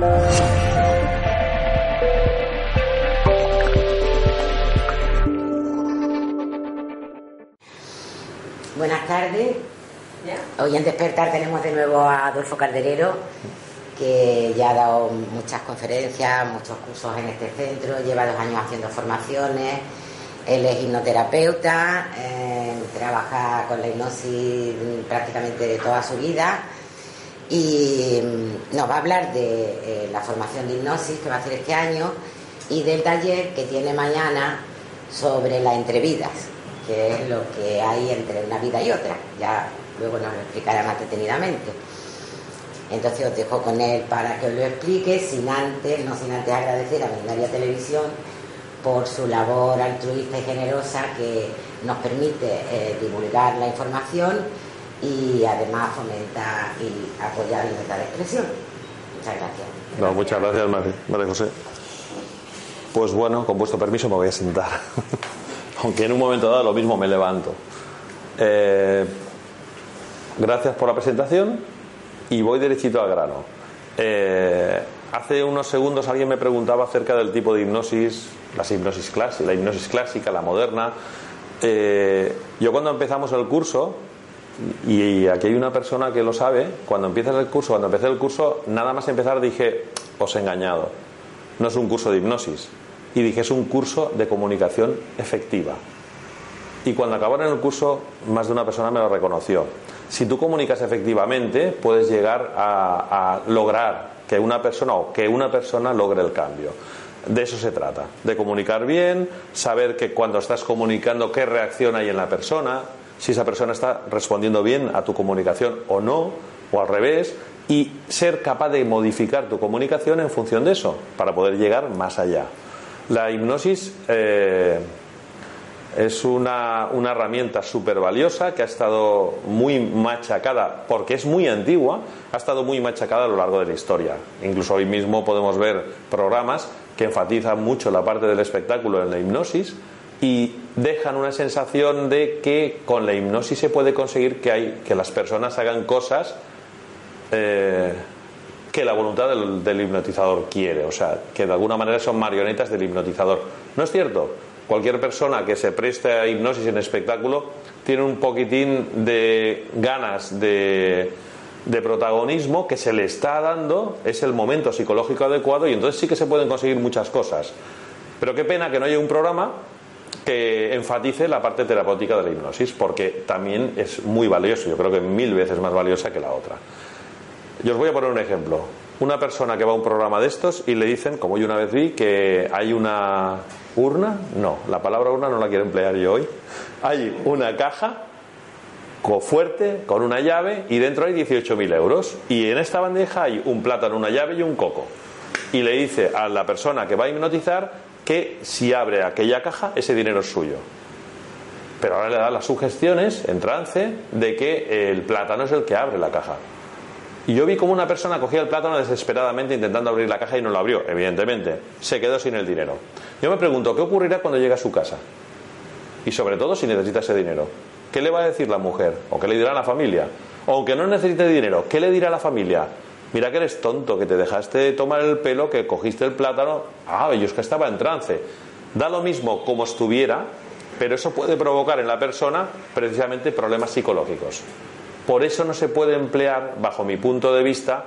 Buenas tardes. Hoy en Despertar tenemos de nuevo a Adolfo Calderero, que ya ha dado muchas conferencias, muchos cursos en este centro, lleva dos años haciendo formaciones, él es hipnoterapeuta, eh, trabaja con la hipnosis prácticamente de toda su vida y mm, nos va a hablar de eh, la formación de hipnosis que va a hacer este año y del taller que tiene mañana sobre la entrevidas, que es lo que hay entre una vida y otra. Ya luego nos lo explicará más detenidamente. Entonces os dejo con él para que os lo explique, sin antes, no sin antes agradecer a Milenaria Televisión por su labor altruista y generosa que nos permite eh, divulgar la información y además fomenta y apoyar la libertad de expresión. Muchas gracias. No, muchas gracias, María, María José. Pues bueno, con vuestro permiso me voy a sentar. Aunque en un momento dado lo mismo me levanto. Eh, gracias por la presentación y voy derechito al grano. Eh, hace unos segundos alguien me preguntaba acerca del tipo de hipnosis, las hipnosis clásicas, la hipnosis clásica, la moderna. Eh, yo cuando empezamos el curso, y aquí hay una persona que lo sabe, cuando empiezas el curso, cuando empecé el curso, nada más empezar dije, os he engañado. No es un curso de hipnosis. Y dije, es un curso de comunicación efectiva. Y cuando acabaron el curso, más de una persona me lo reconoció. Si tú comunicas efectivamente, puedes llegar a, a lograr que una persona o que una persona logre el cambio. De eso se trata, de comunicar bien, saber que cuando estás comunicando qué reacción hay en la persona, si esa persona está respondiendo bien a tu comunicación o no, o al revés, y ser capaz de modificar tu comunicación en función de eso, para poder llegar más allá. La hipnosis eh, es una, una herramienta súper valiosa que ha estado muy machacada, porque es muy antigua, ha estado muy machacada a lo largo de la historia. Incluso hoy mismo podemos ver programas que enfatizan mucho la parte del espectáculo en la hipnosis y dejan una sensación de que con la hipnosis se puede conseguir que, hay, que las personas hagan cosas eh, que la voluntad del, del, hipnotizador quiere, o sea, que de alguna manera son marionetas del hipnotizador. ¿No es cierto? Cualquier persona que se preste a hipnosis en espectáculo tiene un poquitín de ganas de, de protagonismo que se le está dando, es el momento psicológico adecuado y entonces sí que se pueden conseguir muchas cosas. Pero qué pena que no haya un programa que enfatice la parte terapéutica de la hipnosis, porque también es muy valioso, yo creo que mil veces más valiosa que la otra. Yo os voy a poner un ejemplo. Una persona que va a un programa de estos y le dicen, como yo una vez vi, que hay una urna, no, la palabra urna no la quiero emplear yo hoy, hay una caja fuerte con una llave y dentro hay 18.000 euros y en esta bandeja hay un plátano, una llave y un coco. Y le dice a la persona que va a hipnotizar que si abre aquella caja, ese dinero es suyo. Pero ahora le da las sugestiones en trance de que el plátano es el que abre la caja. Y yo vi como una persona cogía el plátano desesperadamente intentando abrir la caja y no lo abrió, evidentemente. Se quedó sin el dinero. Yo me pregunto, ¿qué ocurrirá cuando llegue a su casa? Y sobre todo si necesita ese dinero. ¿Qué le va a decir la mujer? ¿O qué le dirá la familia? O aunque no necesite dinero, ¿qué le dirá la familia? Mira que eres tonto, que te dejaste tomar el pelo, que cogiste el plátano. Ah, yo es que estaba en trance. Da lo mismo como estuviera, pero eso puede provocar en la persona precisamente problemas psicológicos. Por eso no se puede emplear, bajo mi punto de vista,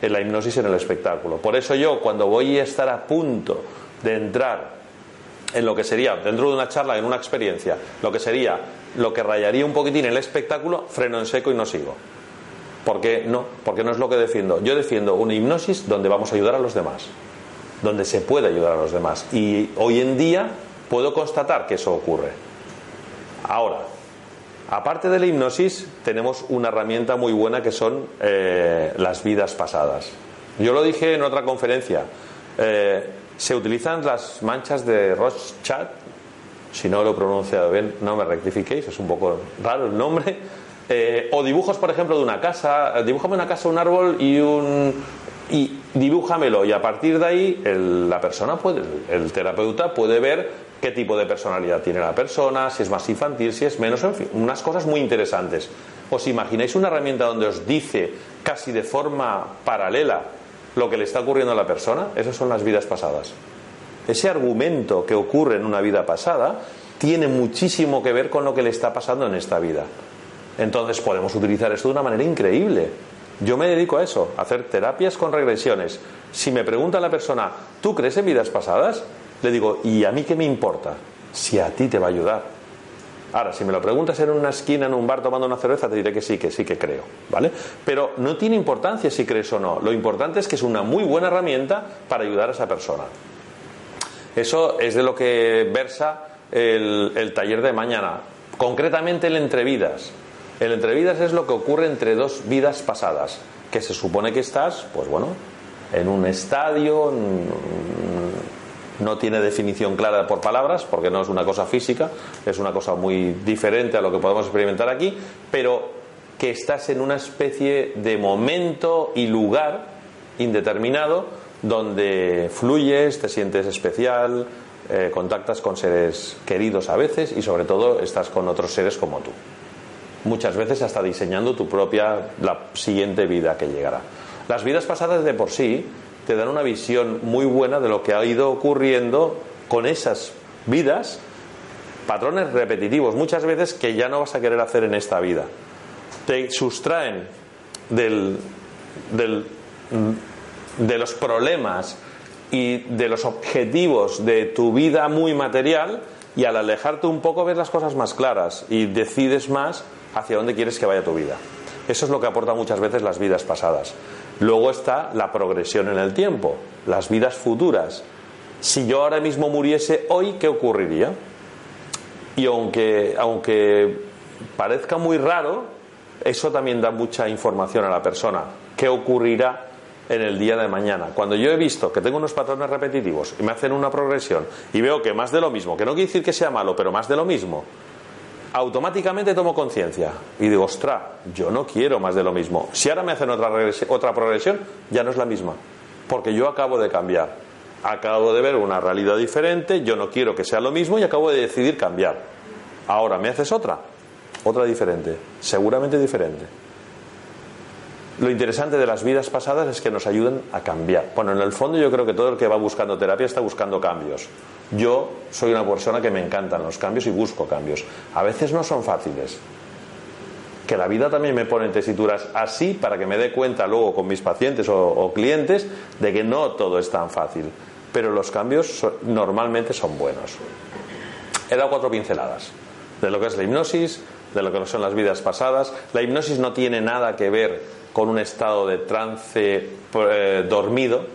en la hipnosis en el espectáculo. Por eso yo, cuando voy a estar a punto de entrar en lo que sería, dentro de una charla, en una experiencia, lo que sería, lo que rayaría un poquitín el espectáculo, freno en seco y no sigo. Porque no, porque no es lo que defiendo. Yo defiendo una hipnosis donde vamos a ayudar a los demás, donde se puede ayudar a los demás. Y hoy en día puedo constatar que eso ocurre. Ahora, aparte de la hipnosis, tenemos una herramienta muy buena que son eh, las vidas pasadas. Yo lo dije en otra conferencia. Eh, se utilizan las manchas de Rothschild. Si no lo he pronunciado bien, no me rectifiquéis, es un poco raro el nombre eh, o dibujos, por ejemplo, de una casa. Dibújame una casa, un árbol y un. Y dibújamelo. Y a partir de ahí, el, la persona puede, el terapeuta puede ver qué tipo de personalidad tiene la persona, si es más infantil, si es menos, en fin, unas cosas muy interesantes. ¿Os imagináis una herramienta donde os dice casi de forma paralela lo que le está ocurriendo a la persona, esas son las vidas pasadas. Ese argumento que ocurre en una vida pasada tiene muchísimo que ver con lo que le está pasando en esta vida. Entonces podemos utilizar esto de una manera increíble. Yo me dedico a eso, a hacer terapias con regresiones. Si me pregunta la persona, ¿tú crees en vidas pasadas? Le digo, ¿y a mí qué me importa? Si a ti te va a ayudar. Ahora, si me lo preguntas en una esquina, en un bar tomando una cerveza, te diré que sí, que sí, que creo, ¿vale? Pero no tiene importancia si crees o no. Lo importante es que es una muy buena herramienta para ayudar a esa persona. Eso es de lo que versa el, el taller de mañana. Concretamente el entrevidas. El entrevidas es lo que ocurre entre dos vidas pasadas, que se supone que estás, pues bueno, en un estadio, no tiene definición clara por palabras, porque no es una cosa física, es una cosa muy diferente a lo que podemos experimentar aquí, pero que estás en una especie de momento y lugar indeterminado donde fluyes, te sientes especial, eh, contactas con seres queridos a veces y sobre todo estás con otros seres como tú. Muchas veces hasta diseñando tu propia, la siguiente vida que llegará. Las vidas pasadas de por sí te dan una visión muy buena de lo que ha ido ocurriendo con esas vidas, patrones repetitivos, muchas veces que ya no vas a querer hacer en esta vida. Te sustraen del, del, de los problemas y de los objetivos de tu vida muy material y al alejarte un poco ves las cosas más claras y decides más hacia dónde quieres que vaya tu vida. Eso es lo que aporta muchas veces las vidas pasadas. Luego está la progresión en el tiempo, las vidas futuras. Si yo ahora mismo muriese hoy, ¿qué ocurriría? Y aunque, aunque parezca muy raro, eso también da mucha información a la persona. ¿Qué ocurrirá en el día de mañana? Cuando yo he visto que tengo unos patrones repetitivos y me hacen una progresión y veo que más de lo mismo, que no quiere decir que sea malo, pero más de lo mismo, automáticamente tomo conciencia y digo, ostra, yo no quiero más de lo mismo. Si ahora me hacen otra, otra progresión, ya no es la misma, porque yo acabo de cambiar. Acabo de ver una realidad diferente, yo no quiero que sea lo mismo y acabo de decidir cambiar. Ahora me haces otra, otra diferente, seguramente diferente. Lo interesante de las vidas pasadas es que nos ayudan a cambiar. Bueno, en el fondo yo creo que todo el que va buscando terapia está buscando cambios. Yo soy una persona que me encantan los cambios y busco cambios. A veces no son fáciles. Que la vida también me pone en tesituras así para que me dé cuenta luego con mis pacientes o, clientes de que no todo es tan fácil. Pero los cambios normalmente son buenos. He dado cuatro pinceladas de lo que es la hipnosis, de lo que son las vidas pasadas. La hipnosis no tiene nada que ver con un estado de trance eh, dormido,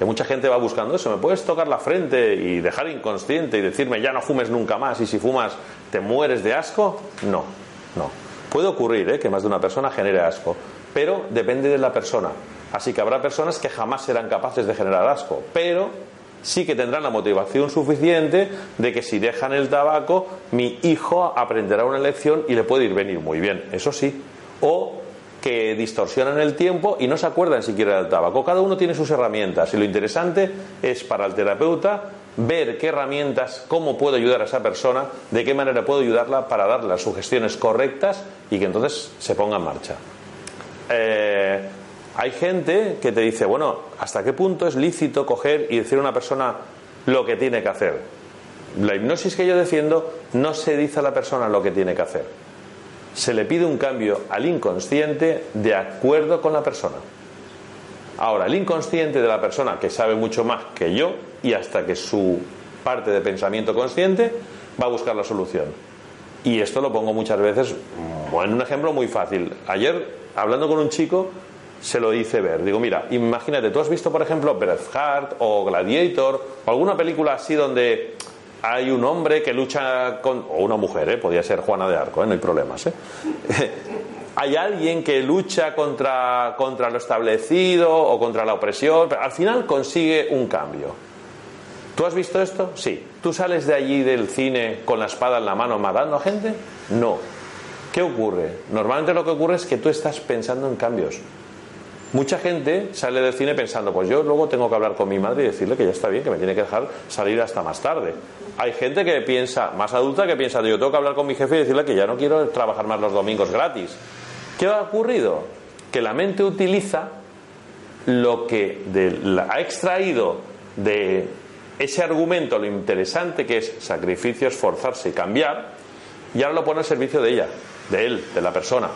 que mucha gente va buscando eso, me puedes tocar la frente y dejar inconsciente y decirme ya no fumes nunca más y si fumas te mueres de asco. No, no. Puede ocurrir ¿eh? que más de una persona genere asco, pero depende de la persona. Así que habrá personas que jamás serán capaces de generar asco, pero sí que tendrán la motivación suficiente de que si dejan el tabaco, mi hijo aprenderá una lección y le puede ir venir muy bien, eso sí. O que distorsionan el tiempo y no se acuerdan siquiera del tabaco. Cada uno tiene sus herramientas y lo interesante es para el terapeuta ver qué herramientas, cómo puedo ayudar a esa persona, de qué manera puedo ayudarla para darle las sugestiones correctas y que entonces se ponga en marcha. Eh, hay gente que te dice, bueno, ¿hasta qué punto es lícito coger y decir a una persona lo que tiene que hacer? La hipnosis que yo defiendo no se dice a la persona lo que tiene que hacer se le pide un cambio al inconsciente de acuerdo con la persona. Ahora, el inconsciente de la persona que sabe mucho más que yo y hasta que su parte de pensamiento consciente va a buscar la solución. Y esto lo pongo muchas veces en un ejemplo muy fácil. Ayer, hablando con un chico, se lo hice ver. Digo, mira, imagínate, tú has visto, por ejemplo, Braveheart o Gladiator o alguna película así donde hay un hombre que lucha con, o una mujer, ¿eh? podía ser Juana de Arco, ¿eh? no hay problemas. ¿eh? hay alguien que lucha contra, contra lo establecido o contra la opresión, pero al final consigue un cambio. ¿Tú has visto esto? Sí. ¿Tú sales de allí del cine con la espada en la mano matando a gente? No. ¿Qué ocurre? Normalmente lo que ocurre es que tú estás pensando en cambios. Mucha gente sale del cine pensando, pues yo luego tengo que hablar con mi madre y decirle que ya está bien, que me tiene que dejar salir hasta más tarde. Hay gente que piensa, más adulta, que piensa, yo tengo que hablar con mi jefe y decirle que ya no quiero trabajar más los domingos gratis. ¿Qué ha ocurrido? Que la mente utiliza lo que ha extraído de ese argumento lo interesante que es sacrificio, esforzarse y cambiar, y ahora lo pone al servicio de ella, de él, de la persona,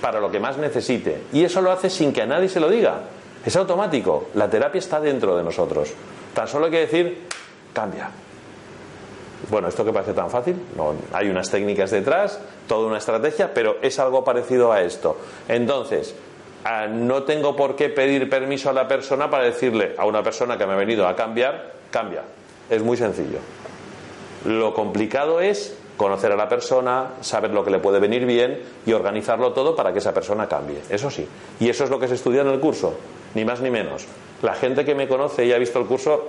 para lo que más necesite. Y eso lo hace sin que a nadie se lo diga. Es automático. La terapia está dentro de nosotros. Tan solo hay que decir, cambia. Bueno, esto que parece tan fácil, no, hay unas técnicas detrás, toda una estrategia, pero es algo parecido a esto. Entonces, ah, no tengo por qué pedir permiso a la persona para decirle a una persona que me ha venido a cambiar, cambia. Es muy sencillo. Lo complicado es conocer a la persona, saber lo que le puede venir bien y organizarlo todo para que esa persona cambie. Eso sí. Y eso es lo que se estudia en el curso, ni más ni menos. La gente que me conoce y ha visto el curso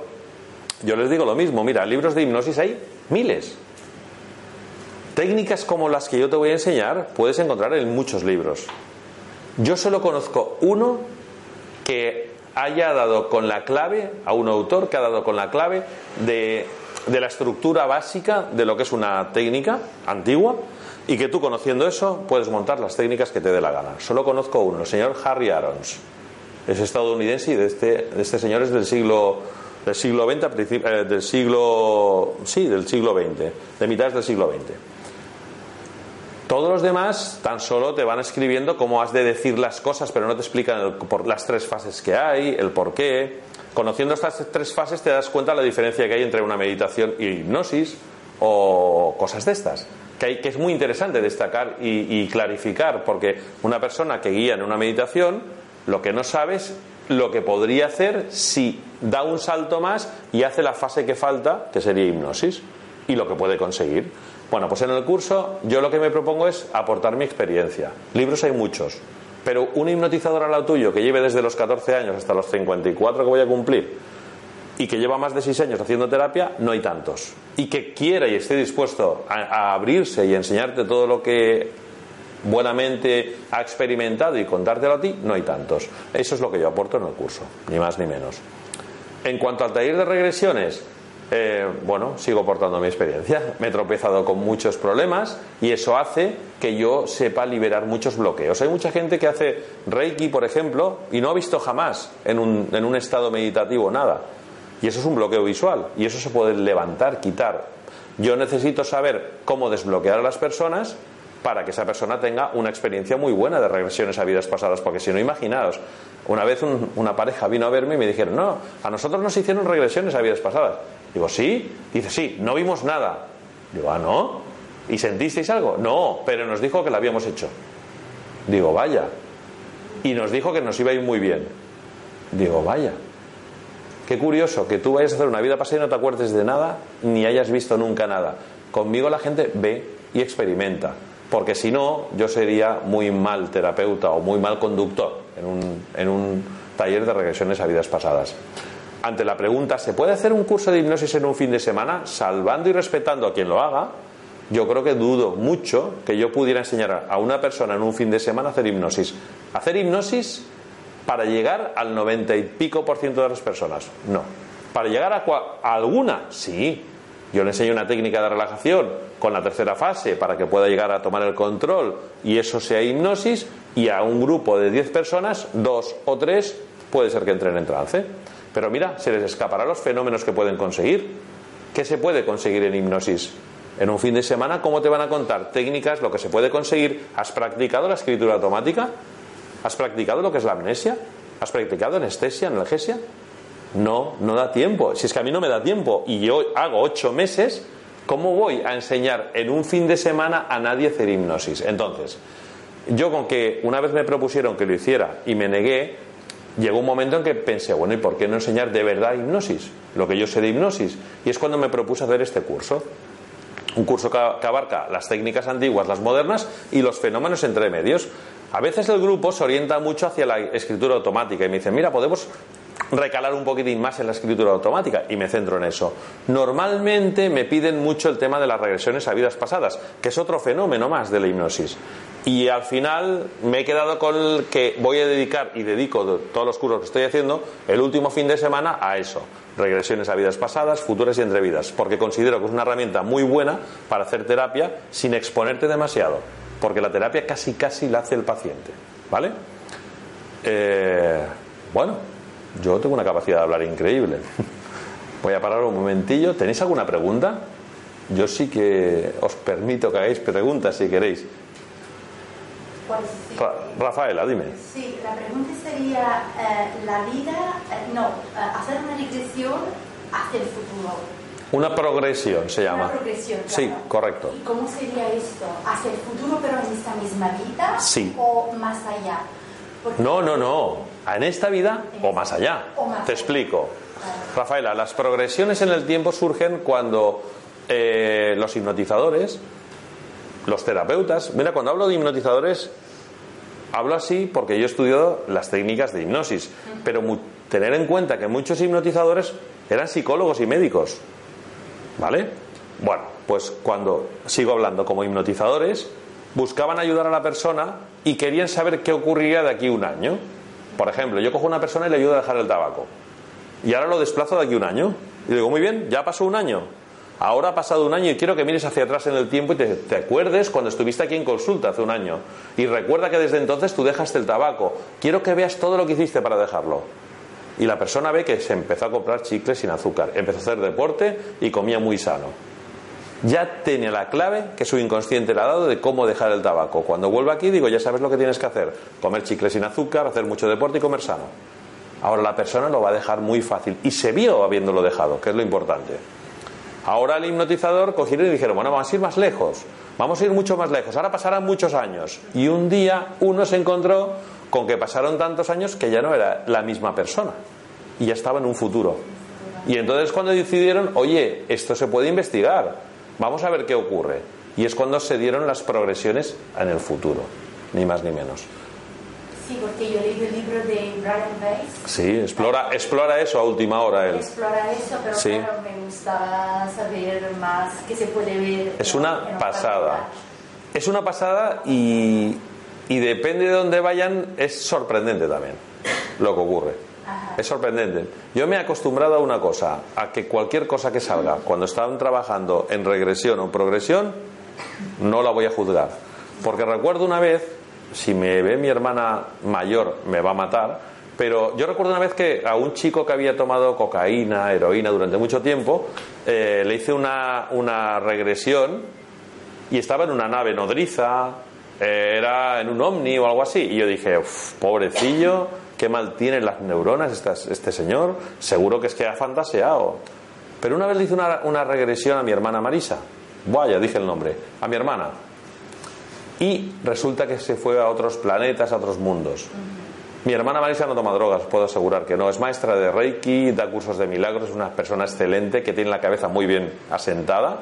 yo les digo lo mismo, mira, libros de hipnosis hay miles. Técnicas como las que yo te voy a enseñar puedes encontrar en muchos libros. Yo solo conozco uno que haya dado con la clave, a un autor que ha dado con la clave de, de la estructura básica de lo que es una técnica antigua y que tú conociendo eso puedes montar las técnicas que te dé la gana. Solo conozco uno, el señor Harry Arons. Es estadounidense y de este, de este señor es del siglo del siglo XX, eh, del siglo, sí, del siglo XX, de mitad del siglo XX. Todos los demás tan solo te van escribiendo cómo has de decir las cosas, pero no te explican por las tres fases que hay, el por qué. Conociendo estas tres fases te das cuenta de la diferencia que hay entre una meditación y hipnosis o cosas de estas. Que, es muy interesante destacar y, y clarificar, porque una persona que guía en una meditación, lo que no sabes lo que podría hacer si da un salto más y hace la fase que falta, que sería hipnosis, y lo que puede conseguir. Bueno, pues en el curso yo lo que me propongo es aportar mi experiencia. Libros hay muchos, pero un hipnotizador al lado tuyo que lleve desde los 14 años hasta los 54 que voy a cumplir y que lleva más de 6 años haciendo terapia, no hay tantos. Y que quiera y esté dispuesto a, a abrirse y enseñarte todo lo que buenamente ha experimentado y contártelo a ti, no hay tantos. Eso es lo que yo aporto en el curso, ni más ni menos. En cuanto al taller de regresiones, eh, bueno, sigo aportando mi experiencia. Me he tropezado con muchos problemas y eso hace que yo sepa liberar muchos bloqueos. Hay mucha gente que hace Reiki, por ejemplo, y no ha visto jamás en un, en un estado meditativo nada. Y eso es un bloqueo visual y eso se puede levantar, quitar. Yo necesito saber cómo desbloquear a las personas para que esa persona tenga una experiencia muy buena de regresiones a vidas pasadas, porque si no, imaginaos, una vez una pareja vino a verme y me dijeron, no, a nosotros nos hicieron regresiones a vidas pasadas. Digo, sí, dice, sí, no vimos nada. Digo, ah, no, ¿y sentisteis algo? No, pero nos dijo que lo habíamos hecho. Digo, vaya, y nos dijo que nos iba a ir muy bien. Digo, vaya. Qué curioso que tú vayas a hacer una vida pasada y no te acuerdes de nada, ni hayas visto nunca nada. Conmigo la gente ve y experimenta porque si no, yo sería muy mal terapeuta o muy mal conductor en un, en un taller de regresiones a vidas pasadas. Ante la pregunta, ¿se puede hacer un curso de hipnosis en un fin de semana? Salvando y respetando a quien lo haga, yo creo que dudo mucho que yo pudiera enseñar a una persona en un fin de semana a hacer hipnosis. Hacer hipnosis para llegar al noventa y pico por ciento de las personas. No. Para llegar a, a alguna, sí. Yo le enseño una técnica de relajación con la tercera fase para que pueda llegar a tomar el control y eso sea hipnosis y a un grupo de 10 personas, dos o tres, puede ser que entren en trance. Pero mira, se les escapará los fenómenos que pueden conseguir. ¿Qué se puede conseguir en hipnosis? En un fin de semana, ¿cómo te van a contar técnicas, lo que se puede conseguir? ¿Has practicado la escritura automática? ¿Has practicado lo que es la amnesia? ¿Has practicado anestesia, analgesia? No, no da tiempo. Si es que a mí no me da tiempo y yo hago ocho meses, ¿cómo voy a enseñar en un fin de semana a nadie hacer hipnosis? Entonces, yo con que una vez me propusieron que lo hiciera y me negué, llegó un momento en que pensé, bueno, ¿y por qué no enseñar de verdad hipnosis? Lo que yo sé de hipnosis. Y es cuando me propuse hacer este curso. Un curso que abarca las técnicas antiguas, las modernas y los fenómenos entre medios. A veces el grupo se orienta mucho hacia la escritura automática y me dicen, mira, podemos recalar un poquitín más en la escritura automática y me centro en eso. Normalmente me piden mucho el tema de las regresiones a vidas pasadas, que es otro fenómeno más de la hipnosis. Y al final me he quedado con el que voy a dedicar y dedico todos los cursos que estoy haciendo el último fin de semana a eso. Regresiones a vidas pasadas, futuras y entrevidas. Porque considero que es una herramienta muy buena para hacer terapia sin exponerte demasiado. Porque la terapia casi casi la hace el paciente. ¿Vale? Eh, bueno, Yo tengo una capacidad de hablar increíble. Voy a parar un momentillo. ¿Tenéis alguna pregunta? Yo sí que os permito que hagáis preguntas si queréis. Pues Rafaela, dime. Sí, la pregunta sería, eh, la vida, eh, no, eh, hacer una regresión hacia el futuro. Una progresión se llama. Una progresión. Sí, correcto. ¿Y cómo sería esto? ¿Hacia el futuro pero en esta misma vida? Sí. ¿O más allá? No, no, no. En esta vida o más allá. Te explico. Rafaela, las progresiones en el tiempo surgen cuando los hipnotizadores, los terapeutas, mira, cuando hablo de hipnotizadores, hablo así porque yo he estudiado las técnicas de hipnosis, pero tener en cuenta que muchos hipnotizadores eran psicólogos y médicos. ¿Vale? Bueno, pues cuando sigo hablando como hipnotizadores, buscaban ayudar a la persona y querían saber qué ocurriría de aquí a un año. Por ejemplo, yo cojo a una persona y le ayudo a dejar el tabaco. Y ahora lo desplazo de aquí un año. Y digo, muy bien, ya pasó un año. Ahora ha pasado un año y quiero que mires hacia atrás en el tiempo y te, te, acuerdes cuando estuviste aquí en consulta hace un año. Y recuerda que desde entonces tú dejaste el tabaco. Quiero que veas todo lo que hiciste para dejarlo. Y la persona ve que se empezó a comprar chicles sin azúcar, empezó a hacer deporte y comía muy sano. Ya tiene la clave que su inconsciente le ha dado de cómo dejar el tabaco. Cuando vuelva aquí digo, ya sabes lo que tienes que hacer. Comer chicles sin azúcar, hacer mucho deporte y comer sano. Ahora la persona lo va a dejar muy fácil. Y se vio habiéndolo dejado, que es lo importante. Ahora el hipnotizador cogieron y dijeron, bueno, vamos a ir más lejos, vamos a ir mucho más lejos, ahora pasarán muchos años. Y un día uno se encontró con que pasaron tantos años que ya no era la misma persona y ya estaba en un futuro. Y entonces cuando decidieron, oye, esto se puede investigar, vamos a ver qué ocurre. Y es cuando se dieron las progresiones en el futuro, ni más ni menos. Sí, porque yo leí el libro de Brian Weiss. Sí, explora, explora eso a última hora él. Explora eso, pero Sí. claro, me gustaba saber más qué se puede ver. Es una pasada. Es una pasada y, y depende de dónde vayan, es sorprendente también lo que ocurre. Es sorprendente. Yo me he acostumbrado a una cosa, a que cualquier cosa que salga, cuando están trabajando en regresión o progresión, no la voy a juzgar. Porque recuerdo una vez, si me ve mi hermana mayor, me va a matar, pero yo recuerdo una vez que a un chico que había tomado cocaína, heroína durante mucho tiempo, eh, le hice una, una regresión y estaba en una nave nodriza, eh, era en un ovni o algo así. Y yo dije, "Uf, pobrecillo, qué mal tienen las neuronas este señor, seguro que es que ha fantaseado. Pero una vez le hice una, una regresión a mi hermana Marisa, vaya, dije el nombre, a mi hermana. Y resulta que se fue a otros planetas, a otros mundos. Mi hermana Marisa no toma drogas, puedo asegurar que no. Es maestra de Reiki, da cursos de milagros, es una persona excelente que tiene la cabeza muy bien asentada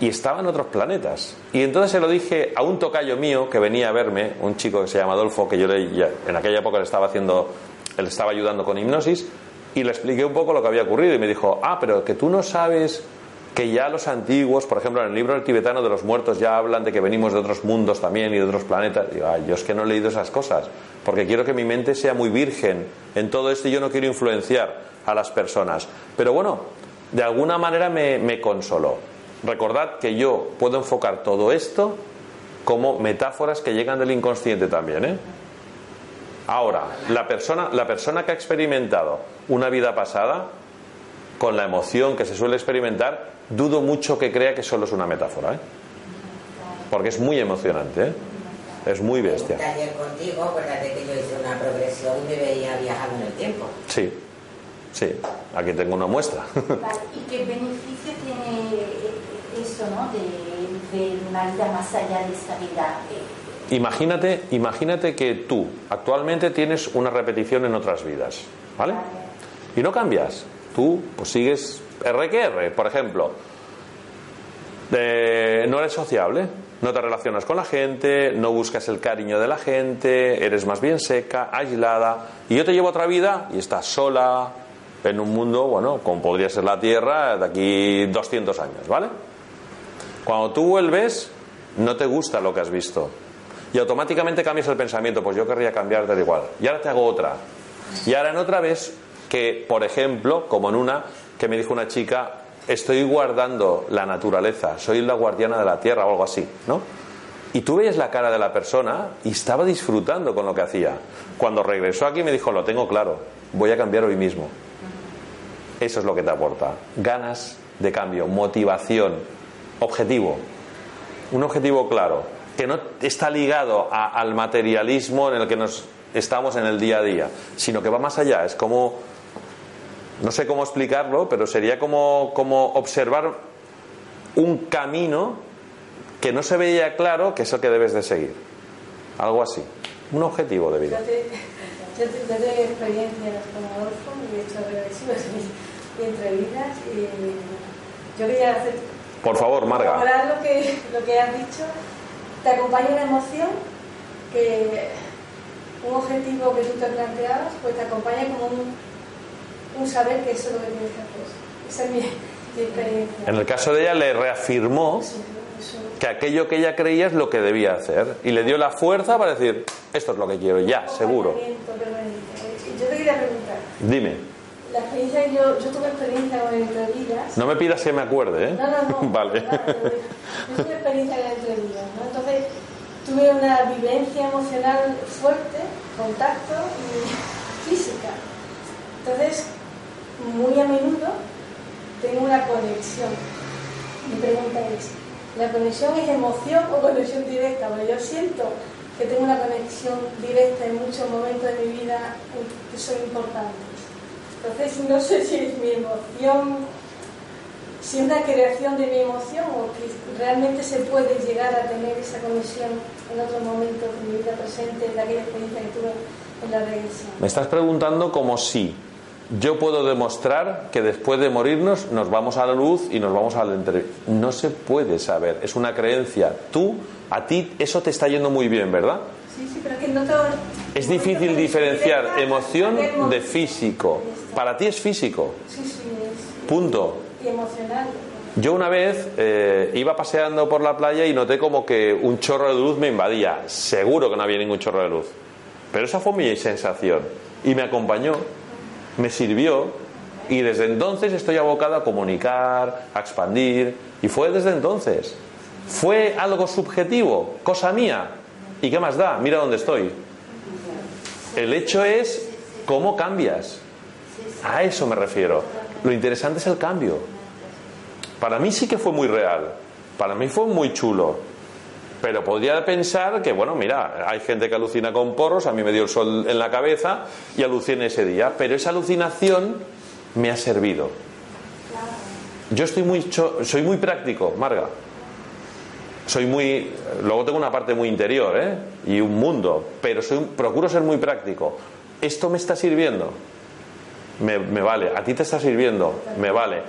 y estaba en otros planetas. Y entonces se lo dije a un tocayo mío que venía a verme, un chico que se llama Adolfo, que yo le, en aquella época le estaba haciendo, le estaba ayudando con hipnosis, y le expliqué un poco lo que había ocurrido y me dijo, ah, pero que tú no sabes que ya los antiguos, por ejemplo, en el libro del tibetano de los muertos ya hablan de que venimos de otros mundos también y de otros planetas. Digo, "Ay, yo es que no he leído esas cosas, porque quiero que mi mente sea muy virgen en todo esto y yo no quiero influenciar a las personas. Pero bueno, de alguna manera me consoló. Recordad que yo puedo enfocar todo esto como metáforas que llegan del inconsciente también, ¿eh? Ahora, la persona, la persona que ha experimentado una vida pasada, con la emoción que se suele experimentar, dudo mucho que crea que solo es una metáfora, ¿eh? Porque es muy emocionante, ¿eh? Es muy bestia. Taller contigo, acuérdate que yo hice una progresión y me veía viajando en el tiempo. Sí, sí. Aquí tengo una muestra. Vale, ¿Y qué beneficio tiene no? De, de una vida más allá de esta vida. Eh, Imagínate, imagínate que tú actualmente tienes una repetición en otras vidas, ¿vale? Y no cambias. Tú pues sigues R que R, por ejemplo. Eh, no eres sociable, no te relacionas con la gente, no buscas el cariño de la gente, eres más bien seca, aislada. Y yo te llevo otra vida y estás sola en un mundo, bueno, como podría ser la Tierra de aquí 200 años, ¿vale? Cuando tú vuelves, no te gusta lo que has visto. Y automáticamente cambias el pensamiento, pues yo querría cambiar de igual. Y ahora te hago otra. Y ahora en otra vez que, por ejemplo, como en una que me dijo una chica, estoy guardando la naturaleza, soy la guardiana de la tierra o algo así, ¿no? Y tú veías la cara de la persona y estaba disfrutando con lo que hacía. Cuando regresó aquí me dijo, lo tengo claro, voy a cambiar hoy mismo. Eso es lo que te aporta. Ganas de cambio, motivación, objetivo. Un objetivo claro, que no está ligado al materialismo en el que nos estamos en el día a día, sino que va más allá. Es como, no sé cómo explicarlo, pero sería como, como observar un camino que no se veía claro que es el que debes de seguir. Algo así. Un objetivo de vida. Yo, tengo experiencias como Adolfo, he hecho entrevistas y yo quería hacer... Por favor, Marga. lo que, lo que has dicho. Te acompaña una emoción que un objetivo que tú te planteabas, pues te acompaña como un, un saber que eso es lo que tienes que hacer. Esa es mi, experiencia. En el caso de ella le reafirmó que aquello que ella creía es lo que debía hacer y le dio la fuerza para decir, esto es lo que quiero, ya, seguro. Yo te quería preguntar. Dime. La experiencia yo, yo tuve experiencia con entrevistas. No me pidas que me acuerde, ¿eh? No, no, no. vale. Yo tuve experiencia con entrevistas, ¿no? Entonces tuve una vivencia emocional fuerte, contacto y física. Entonces, muy a menudo tengo una conexión. Mi pregunta es, ¿la conexión es emoción o conexión directa? Porque yo siento que tengo una conexión directa en muchos momentos de mi vida que son importantes. Entonces, no sé si es mi emoción si es una creación de mi emoción o que realmente se puede llegar a tener esa conexión en otros momentos de mi vida presente, de aquella experiencia que tuve en la regresión. Me estás preguntando como si yo puedo demostrar que después de morirnos nos vamos a la luz y nos vamos al entre... No se puede saber, es una creencia. Tú, a ti, eso te está yendo muy bien, ¿verdad? Sí, sí, pero que no todo... Es difícil diferenciar emoción de físico. Para ti es físico. Punto y emocional. Yo una vez eh, iba paseando por la playa y noté como que un chorro de luz me invadía. Seguro que no había ningún chorro de luz. Pero esa fue mi sensación. Y me acompañó, me sirvió. Y desde entonces estoy abocado a comunicar, a expandir. Y fue desde entonces. Fue algo subjetivo, cosa mía. ¿Y qué más da? Mira dónde estoy. El hecho es cómo cambias. A eso me refiero. Lo interesante es el cambio. Para mí sí que fue muy real. Para mí fue muy chulo. Pero podría pensar que, bueno, mira, hay gente que alucina con porros, a mí me dio el sol en la cabeza y aluciné ese día. Pero esa alucinación me ha servido. Yo estoy muy, soy muy práctico, Marga. Soy muy. Luego tengo una parte muy interior, ¿eh? Y un mundo. Pero soy, procuro ser muy práctico. Esto me está sirviendo me, vale, a ti te está sirviendo, me vale.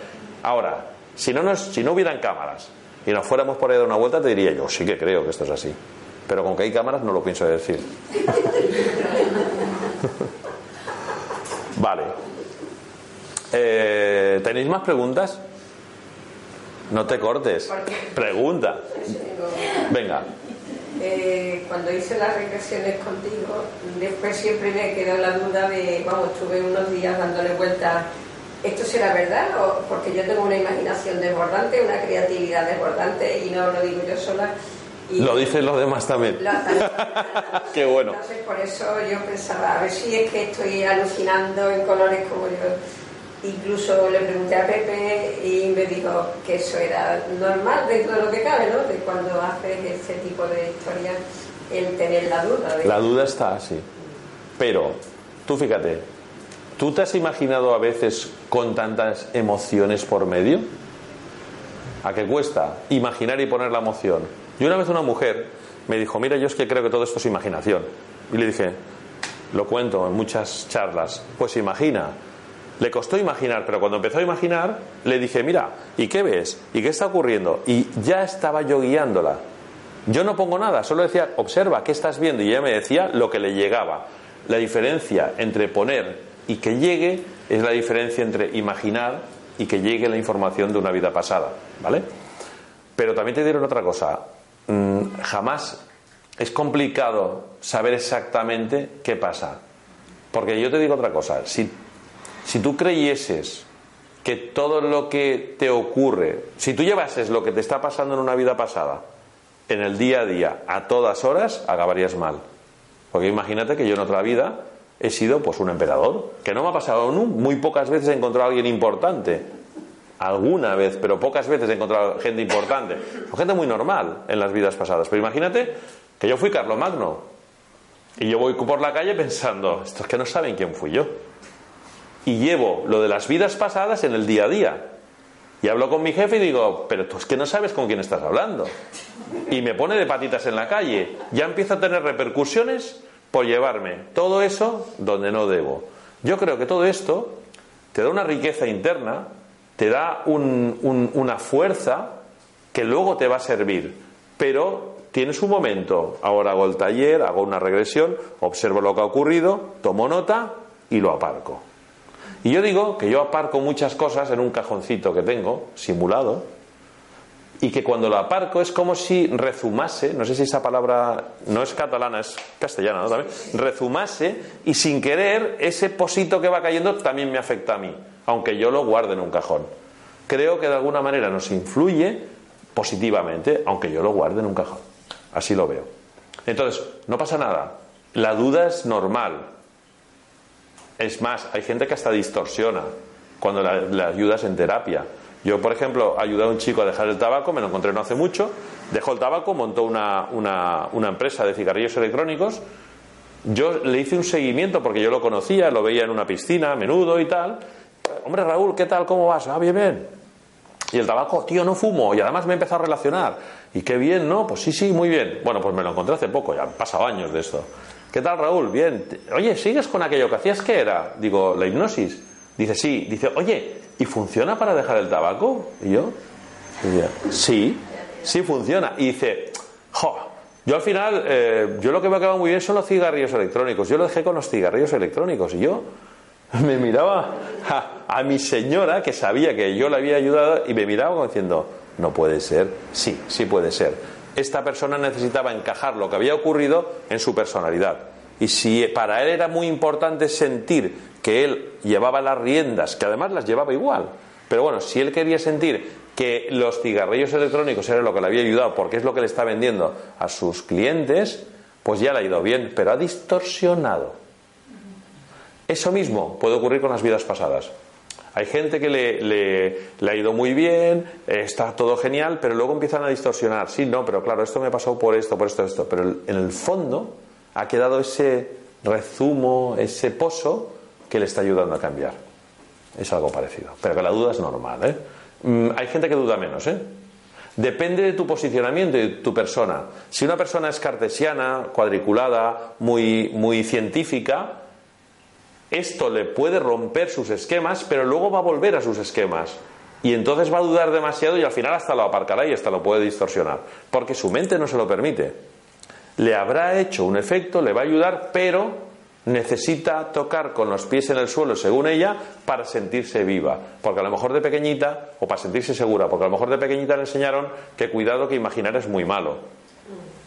Ahora, si no, nos, si no hubieran cámaras y nos fuéramos por ahí a dar una vuelta, te diría yo, sí que creo que esto es así. Pero con que hay cámaras no lo pienso decir. vale. Eh, ¿Tenéis más preguntas? No te cortes. Pregunta. Venga. Eh, cuando hice las regresiones contigo, después siempre me quedó la duda de, vamos, estuve unos días dándole vueltas, ¿esto será verdad? O, porque yo tengo una imaginación desbordante, una creatividad desbordante y no lo digo yo sola. Y lo dicen los demás también. Qué bueno. Entonces, por eso yo pensaba, a ver si es que estoy alucinando en colores como yo Incluso le pregunté a Pepe y me dijo que eso era normal dentro de lo que cabe, ¿no? De cuando haces este tipo de historias, el tener la duda. La duda está así. Pero, tú fíjate, ¿tú te has imaginado a veces con tantas emociones por medio? ¿A qué cuesta imaginar y poner la emoción? Y una vez una mujer me dijo, mira, yo es que creo que todo esto es imaginación. Y le dije, lo cuento en muchas charlas, pues imagina le costó imaginar, pero cuando empezó a imaginar, le dije, mira, ¿y qué ves? ¿Y qué está ocurriendo? Y ya estaba yo guiándola. Yo no pongo nada, solo decía, observa, ¿qué estás viendo? Y ella me decía lo que le llegaba. La diferencia entre poner y que llegue es la diferencia entre imaginar y que llegue la información de una vida pasada, ¿vale? Pero también te dieron otra cosa. Mm, jamás es complicado saber exactamente qué pasa. Porque yo te digo otra cosa. Si si tú creyeses que todo lo que te ocurre, si tú llevases lo que te está pasando en una vida pasada, en el día a día, a todas horas, acabarías mal. Porque imagínate que yo en otra vida he sido pues un emperador, que no me ha pasado muy pocas veces he encontrado a alguien importante. Alguna vez, pero pocas veces he encontrado gente importante. gente muy normal en las vidas pasadas. Pero imagínate que yo fui Carlos Magno. Y yo voy por la calle pensando, estos que no saben quién fui yo. Y llevo lo de las vidas pasadas en el día a día. Y hablo con mi jefe y digo, pero tú es que no sabes con quién estás hablando. Y me pone de patitas en la calle. Ya empieza a tener repercusiones por llevarme todo eso donde no debo. Yo creo que todo esto te da una riqueza interna, te da una fuerza que luego te va a servir. Pero tienes un momento, ahora hago el taller, hago una regresión, observo lo que ha ocurrido, tomo nota y lo aparco. Y yo digo que yo aparco muchas cosas en un cajoncito que tengo, simulado, y que cuando lo aparco es como si rezumase, no sé si esa palabra no es catalana, es castellana, ¿no? También, rezumase y sin querer ese posito que va cayendo también me afecta a mí, aunque yo lo guarde en un cajón. Creo que de alguna manera nos influye positivamente, aunque yo lo guarde en un cajón. Así lo veo. Entonces, no pasa nada. La duda es normal. Es más, hay gente que hasta distorsiona cuando le ayudas en terapia. Yo, por ejemplo, ayudé a un chico a dejar el tabaco, me lo encontré no hace mucho, dejó el tabaco, montó una, una, empresa de cigarrillos electrónicos. Yo le hice un seguimiento porque yo lo conocía, lo veía en una piscina a menudo y tal. Hombre, Raúl, ¿qué tal? ¿Cómo vas? Ah, bien, bien. Y el tabaco, tío, no fumo. Y además me he empezado a relacionar. Y qué bien, ¿no? Pues sí, sí, muy bien. Bueno, pues me lo encontré hace poco, ya han pasado años de esto. ¿Qué tal, Raúl? Bien. Oye, ¿sigues con aquello que hacías? ¿Qué era? Digo, la hipnosis. Dice, sí. Dice, oye, ¿y funciona para dejar el tabaco? Y yo, sí, sí funciona. Y dice, jo, yo al final, eh, yo lo que me acaba muy bien son los cigarrillos electrónicos. Yo lo dejé con los cigarrillos electrónicos. Y yo me miraba a, mi señora, que sabía que yo le había ayudado, y me miraba como diciendo, no puede ser. Sí, sí puede ser. Esta persona necesitaba encajar lo que había ocurrido en su personalidad. Y si para él era muy importante sentir que él llevaba las riendas, que además las llevaba igual. Pero bueno, si él quería sentir que los cigarrillos electrónicos era lo que le había ayudado, porque es lo que le está vendiendo a sus clientes, pues ya le ha ido bien, pero ha distorsionado. Eso mismo puede ocurrir con las vidas pasadas. Hay gente que le, le, ha ido muy bien, está todo genial, pero luego empiezan a distorsionar. Sí, no, pero claro, esto me pasó por esto, por esto, esto. Pero en el fondo ha quedado ese rezumo, ese pozo que le está ayudando a cambiar. Es algo parecido. Pero que la duda es normal. ¿eh? Mm, hay gente que duda menos. ¿eh? Depende de tu posicionamiento y de tu persona. Si una persona es cartesiana, cuadriculada, muy, muy científica, esto le puede romper sus esquemas, pero luego va a volver a sus esquemas. Y entonces va a dudar demasiado y al final hasta lo aparcará y hasta lo puede distorsionar. Porque su mente no se lo permite. Le habrá hecho un efecto, le va a ayudar, pero necesita tocar con los pies en el suelo, según ella, para sentirse viva. Porque a lo mejor de pequeñita, o para sentirse segura, porque a lo mejor de pequeñita le enseñaron que cuidado que imaginar es muy malo.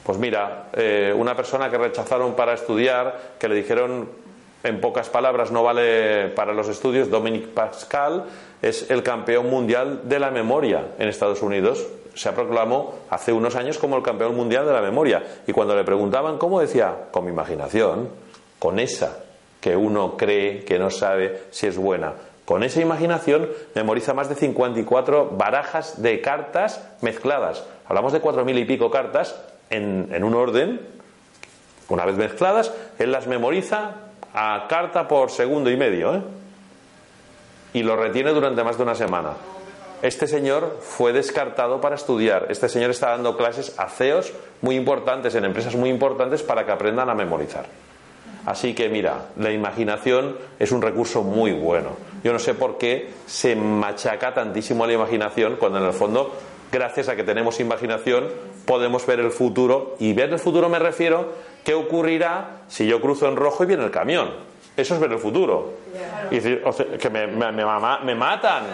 Pues mira, eh, una persona que rechazaron para estudiar, que le dijeron en pocas palabras no vale para los estudios, Dominic Pascal es el campeón mundial de la memoria en Estados Unidos. Se proclamó hace unos años como el campeón mundial de la memoria. Y cuando le preguntaban cómo decía, con mi imaginación con esa que uno cree que no sabe si es buena. Con esa imaginación memoriza más de 54 barajas de cartas mezcladas. Hablamos de cuatro mil y pico cartas en, en un orden. Una vez mezcladas, él las memoriza a carta por segundo y medio. ¿eh? Y lo retiene durante más de una semana. Este señor fue descartado para estudiar. Este señor está dando clases a CEOs muy importantes, en empresas muy importantes, para que aprendan a memorizar. Así que mira, la imaginación es un recurso muy bueno. Yo no sé por qué se machaca tantísimo la imaginación cuando en el fondo, gracias a que tenemos imaginación, podemos ver el futuro. Y ver el futuro me refiero qué ocurrirá si yo cruzo en rojo y viene el camión. Eso es ver el futuro. Y decir, que me, me matan.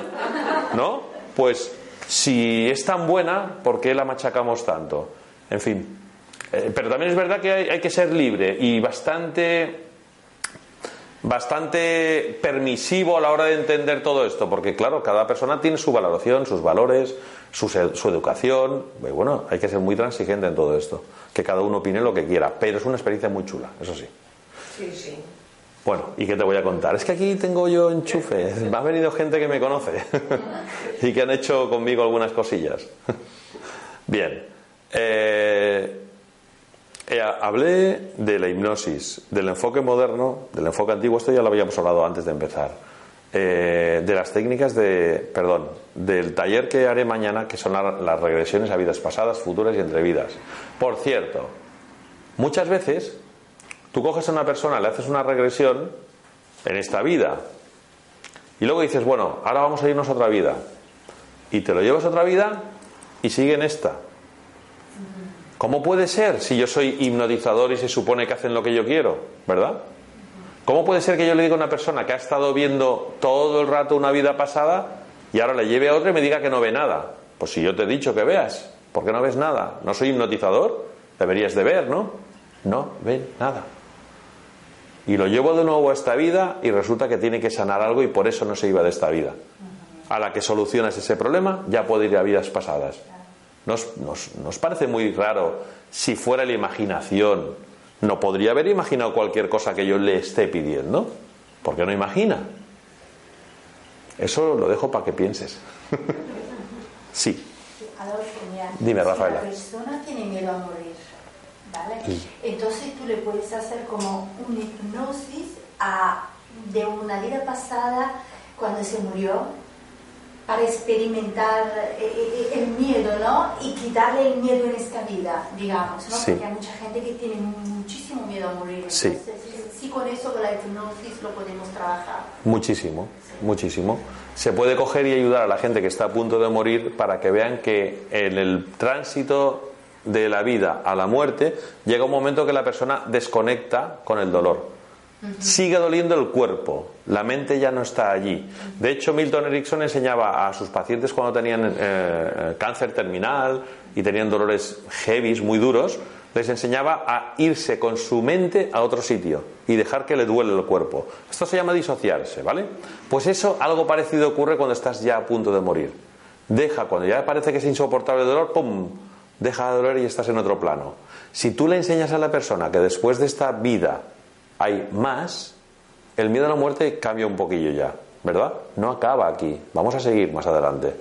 ¿No? Pues si es tan buena, ¿por qué la machacamos tanto? En fin, eh, pero también es verdad que hay, que ser libre y bastante bastante permisivo a la hora de entender todo esto, porque claro, cada persona tiene su valoración, sus valores, su, su, educación, y bueno, hay que ser muy transigente en todo esto, que cada uno opine lo que quiera, pero es una experiencia muy chula, eso sí. Sí, sí. Bueno, ¿y qué te voy a contar? Es que aquí tengo yo enchufe. Me ha venido gente que me conoce y que han hecho conmigo algunas cosillas. Bien. Eh, eh, hablé de la hipnosis, del enfoque moderno, del enfoque antiguo, esto ya lo habíamos hablado antes de empezar. Eh, de las técnicas de, perdón, del taller que haré mañana, que son las regresiones a vidas pasadas, futuras y entre vidas. Por cierto, muchas veces Tú coges a una persona, le haces una regresión en esta vida y luego dices, bueno, ahora vamos a irnos a otra vida. Y te lo llevas a otra vida y sigue en esta. ¿Cómo puede ser si yo soy hipnotizador y se supone que hacen lo que yo quiero? ¿Verdad? ¿Cómo puede ser que yo le diga a una persona que ha estado viendo todo el rato una vida pasada y ahora le lleve a otra y me diga que no ve nada? Pues si yo te he dicho que veas, ¿por qué no ves nada? ¿No soy hipnotizador? Deberías de ver, ¿no? No ven nada y lo llevo de nuevo a esta vida y resulta que tiene que sanar algo y por eso no se iba de esta vida. A la que solucionas ese problema ya puede ir a vidas pasadas. Nos, nos, parece muy raro si fuera la imaginación. No podría haber imaginado cualquier cosa que yo le esté pidiendo. ¿Por qué no imagina? Eso lo dejo para que pienses. sí. Dime, Rafaela. la persona tiene miedo a morir, entonces tú le puedes hacer como una hipnosis a, de una vida pasada cuando se murió para experimentar eh, eh, el miedo, ¿no? Y quitarle el miedo en esta vida, digamos, ¿no? Porque hay mucha gente que tiene muchísimo miedo a morir. Sí. sí con eso, con la hipnosis, lo podemos trabajar. Muchísimo, muchísimo. Se puede coger y ayudar a la gente que está a punto de morir para que vean que en el tránsito de la vida a la muerte, llega un momento que la persona desconecta con el dolor. Sigue doliendo el cuerpo, la mente ya no está allí. De hecho, Milton Erickson enseñaba a sus pacientes cuando tenían eh, cáncer terminal y tenían dolores heavy, muy duros, les enseñaba a irse con su mente a otro sitio y dejar que le duele el cuerpo. Esto se llama disociarse, ¿vale? Pues eso, algo parecido ocurre cuando estás ya a punto de morir. Deja, cuando ya parece que es insoportable el dolor, ¡pum! deja de doler y estás en otro plano. Si tú le enseñas a la persona que después de esta vida hay más, el miedo a la muerte cambia un poquillo ya, ¿verdad? No acaba aquí, vamos a seguir más adelante.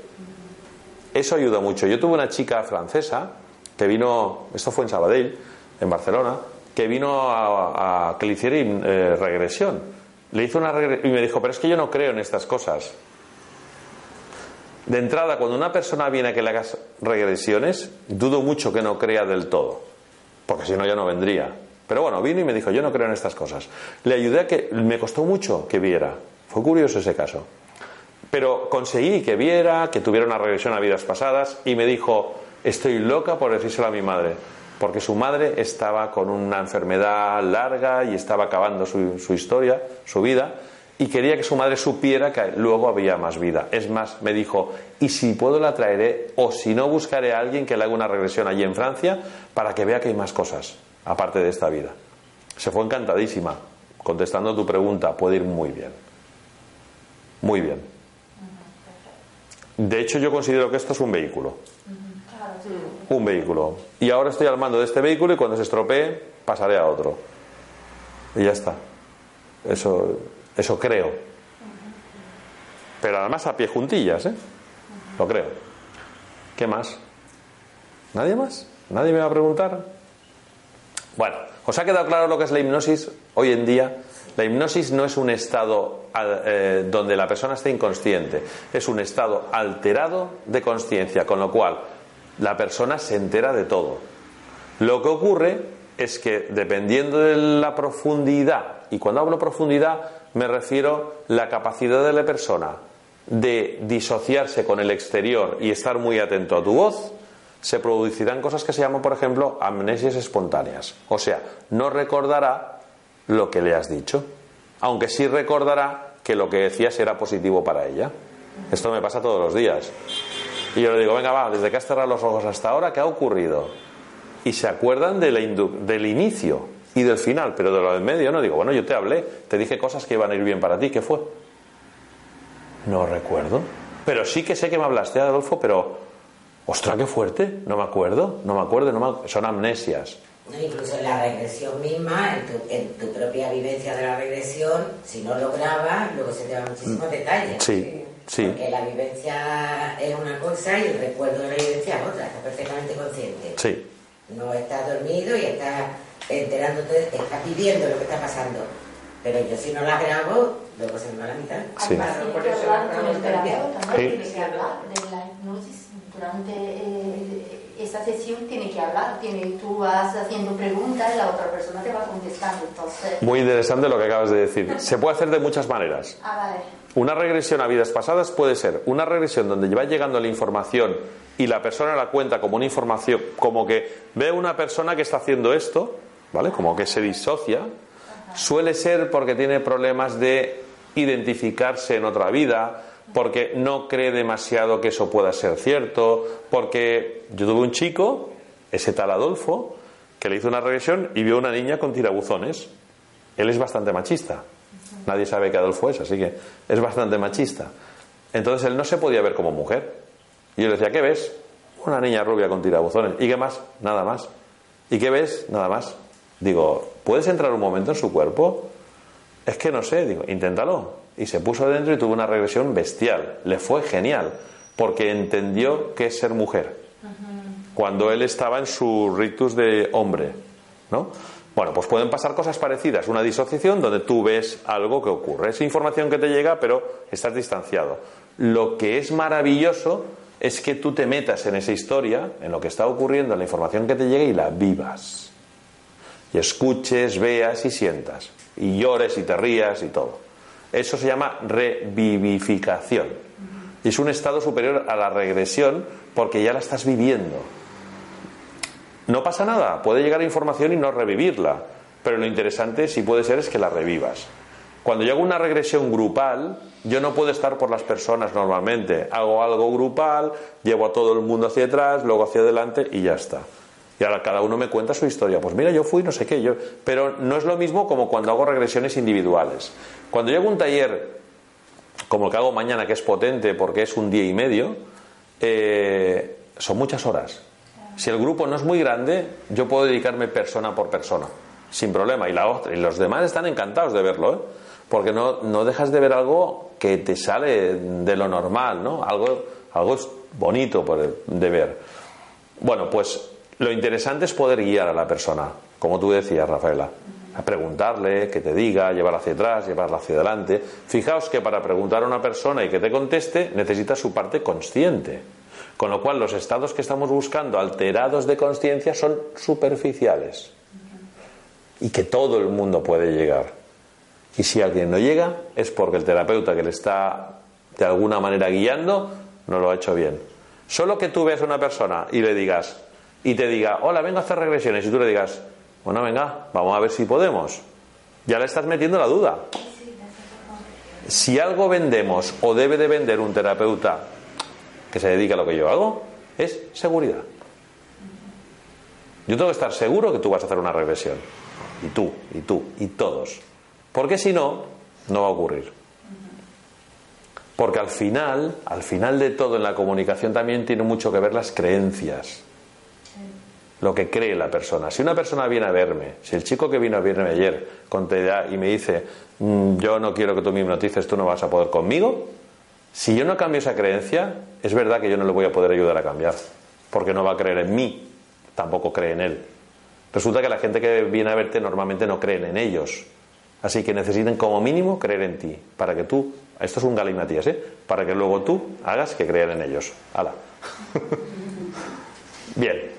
Eso ayuda mucho. Yo tuve una chica francesa que vino, esto fue en Sabadell, en Barcelona, que vino a, que le hiciera eh, regresión. Le hizo una regresión y me dijo, pero es que yo no creo en estas cosas. De entrada, cuando una persona viene a que le hagas regresiones, dudo mucho que no crea del todo, porque si no ya no vendría. Pero bueno, vino y me dijo, yo no creo en estas cosas. Le ayudé a que, me costó mucho que viera. Fue curioso ese caso. Pero conseguí que viera, que tuviera una regresión a vidas pasadas y me dijo, estoy loca por decírselo a mi madre, porque su madre estaba con una enfermedad larga y estaba acabando su, su historia, su vida, y quería que su madre supiera que luego había más vida. Es más, me dijo, y si puedo la traeré, o si no, buscaré a alguien que le haga una regresión allí en Francia para que vea que hay más cosas, aparte de esta vida. Se fue encantadísima, contestando tu pregunta, puede ir muy bien. Muy bien. De hecho, yo considero que esto es un vehículo. Un vehículo. Y ahora estoy al mando de este vehículo y cuando se estropee, pasaré a otro. Y ya está. Eso eso creo. Pero además a pie juntillas, ¿eh? Lo creo. ¿Qué más? ¿Nadie más? ¿Nadie me va a preguntar? Bueno, ¿os ha quedado claro lo que es la hipnosis hoy en día? La hipnosis no es un estado eh, donde la persona está inconsciente, es un estado alterado de conciencia, con lo cual la persona se entera de todo. Lo que ocurre es que dependiendo de la profundidad, y cuando hablo profundidad me refiero la capacidad de la persona de disociarse con el exterior y estar muy atento a tu voz, se producirán cosas que se llaman, por ejemplo, amnesias espontáneas. O sea, no recordará lo que le has dicho, aunque sí recordará que lo que decías era positivo para ella. Esto me pasa todos los días. Y yo le digo, venga, va, desde que has cerrado los ojos hasta ahora, ¿qué ha ocurrido? Y se acuerdan del inicio y del final, pero de lo del medio no digo, bueno, yo te hablé, te dije cosas que iban a ir bien para ti, ¿qué fue? No recuerdo. Pero sí que sé que me hablaste, Adolfo, pero ostras, qué fuerte, no me acuerdo, no me acuerdo, no son amnesias. incluso en la regresión misma, en tu, propia vivencia de la regresión, si no lo grabas, luego se te dan muchísimos mm. detalles. Sí, sí. Porque la vivencia es una cosa y el recuerdo de la vivencia es otra, estás perfectamente consciente. Sí. No estás dormido y estás enterándote, estás viviendo lo que está pasando. Pero yo si no la grabo, luego se me va la mitad. Sí. por eso la también tiene que hablar de la hipnosis durante eh, esa sesión tiene que hablar, tiene, tú vas haciendo preguntas y la otra persona te va contestando. Entonces... Muy interesante lo que acabas de decir. Se puede hacer de muchas maneras. Ah, vale. Una regresión a vidas pasadas puede ser una regresión donde va llegando la información y la persona la cuenta como una información, como que ve una persona que está haciendo esto, ¿vale? Como que se disocia. Suele ser porque tiene problemas de identificarse en otra vida, porque no cree demasiado que eso pueda ser cierto, porque yo tuve un chico, ese tal Adolfo, que le hizo una regresión y vio una niña con tirabuzones. Él es bastante machista. Nadie sabe que Adolfo es, así que es bastante machista. Entonces él no se podía ver como mujer. Y yo le decía, ¿qué ves? Una niña rubia con tirabuzones. ¿Y qué más? Nada más. ¿Y qué ves? Nada más. Digo, ¿puedes entrar un momento en su cuerpo? Es que no sé, digo, inténtalo y se puso dentro y tuvo una regresión bestial. Le fue genial, porque entendió qué es ser mujer. Cuando él estaba en su rictus de hombre, ¿no? Bueno, pues pueden pasar cosas parecidas, una disociación donde tú ves algo que ocurre. Es información que te llega, pero estás distanciado. Lo que es maravilloso es que tú te metas en esa historia, en lo que está ocurriendo, en la información que te llega y la vivas. Y escuches, veas y sientas. Y llores y te rías y todo. Eso se llama revivificación. Y es un estado superior a la regresión porque ya la estás viviendo. No pasa nada, puede llegar información y no revivirla, pero lo interesante, si puede ser, es que la revivas. Cuando yo hago una regresión grupal, yo no puedo estar por las personas normalmente. Hago algo grupal, llevo a todo el mundo hacia atrás, luego hacia adelante y ya está. Y ahora cada uno me cuenta su historia. Pues mira, yo fui, no sé qué, yo. Pero no es lo mismo como cuando hago regresiones individuales. Cuando yo hago un taller como el que hago mañana, que es potente porque es un día y medio, eh, son muchas horas. Si el grupo no es muy grande, yo puedo dedicarme persona por persona, sin problema. Y, la y los demás están encantados de verlo, ¿eh? porque no, no dejas de ver algo que te sale de lo normal, ¿no? Algo, algo bonito de ver. Bueno, pues lo interesante es poder guiar a la persona, como tú decías, Rafaela. A preguntarle, que te diga, llevar hacia atrás, llevarla hacia adelante. Fijaos que para preguntar a una persona y que te conteste necesita su parte consciente. Con lo cual los estados que estamos buscando alterados de conciencia son superficiales. Y que todo el mundo puede llegar. Y si alguien no llega es porque el terapeuta que le está de alguna manera guiando no lo ha hecho bien. Solo que tú veas a una persona y le digas, y te diga, hola, vengo a hacer regresiones, y tú le digas, bueno, venga, vamos a ver si podemos, ya le estás metiendo la duda. Si algo vendemos o debe de vender un terapeuta que se dedica a lo que yo hago, es seguridad. Yo tengo que estar seguro que tú vas a hacer una regresión. Y tú, y tú, y todos. Porque si no, no va a ocurrir. Porque al final, al final de todo en la comunicación también tiene mucho que ver las creencias lo que cree la persona. Si una persona viene a verme, si el chico que vino a verme ayer con y me dice, mm, yo no quiero que tú me hipnotices, tú no vas a poder conmigo, si yo no cambio esa creencia, es verdad que yo no le voy a poder ayudar a cambiar, porque no va a creer en mí, tampoco cree en él. Resulta que la gente que viene a verte normalmente no creen en ellos, así que necesitan como mínimo creer en ti, para que tú, esto es un galimatías, ¿eh? para que luego tú hagas que crean en ellos. ¡Hala! Bien,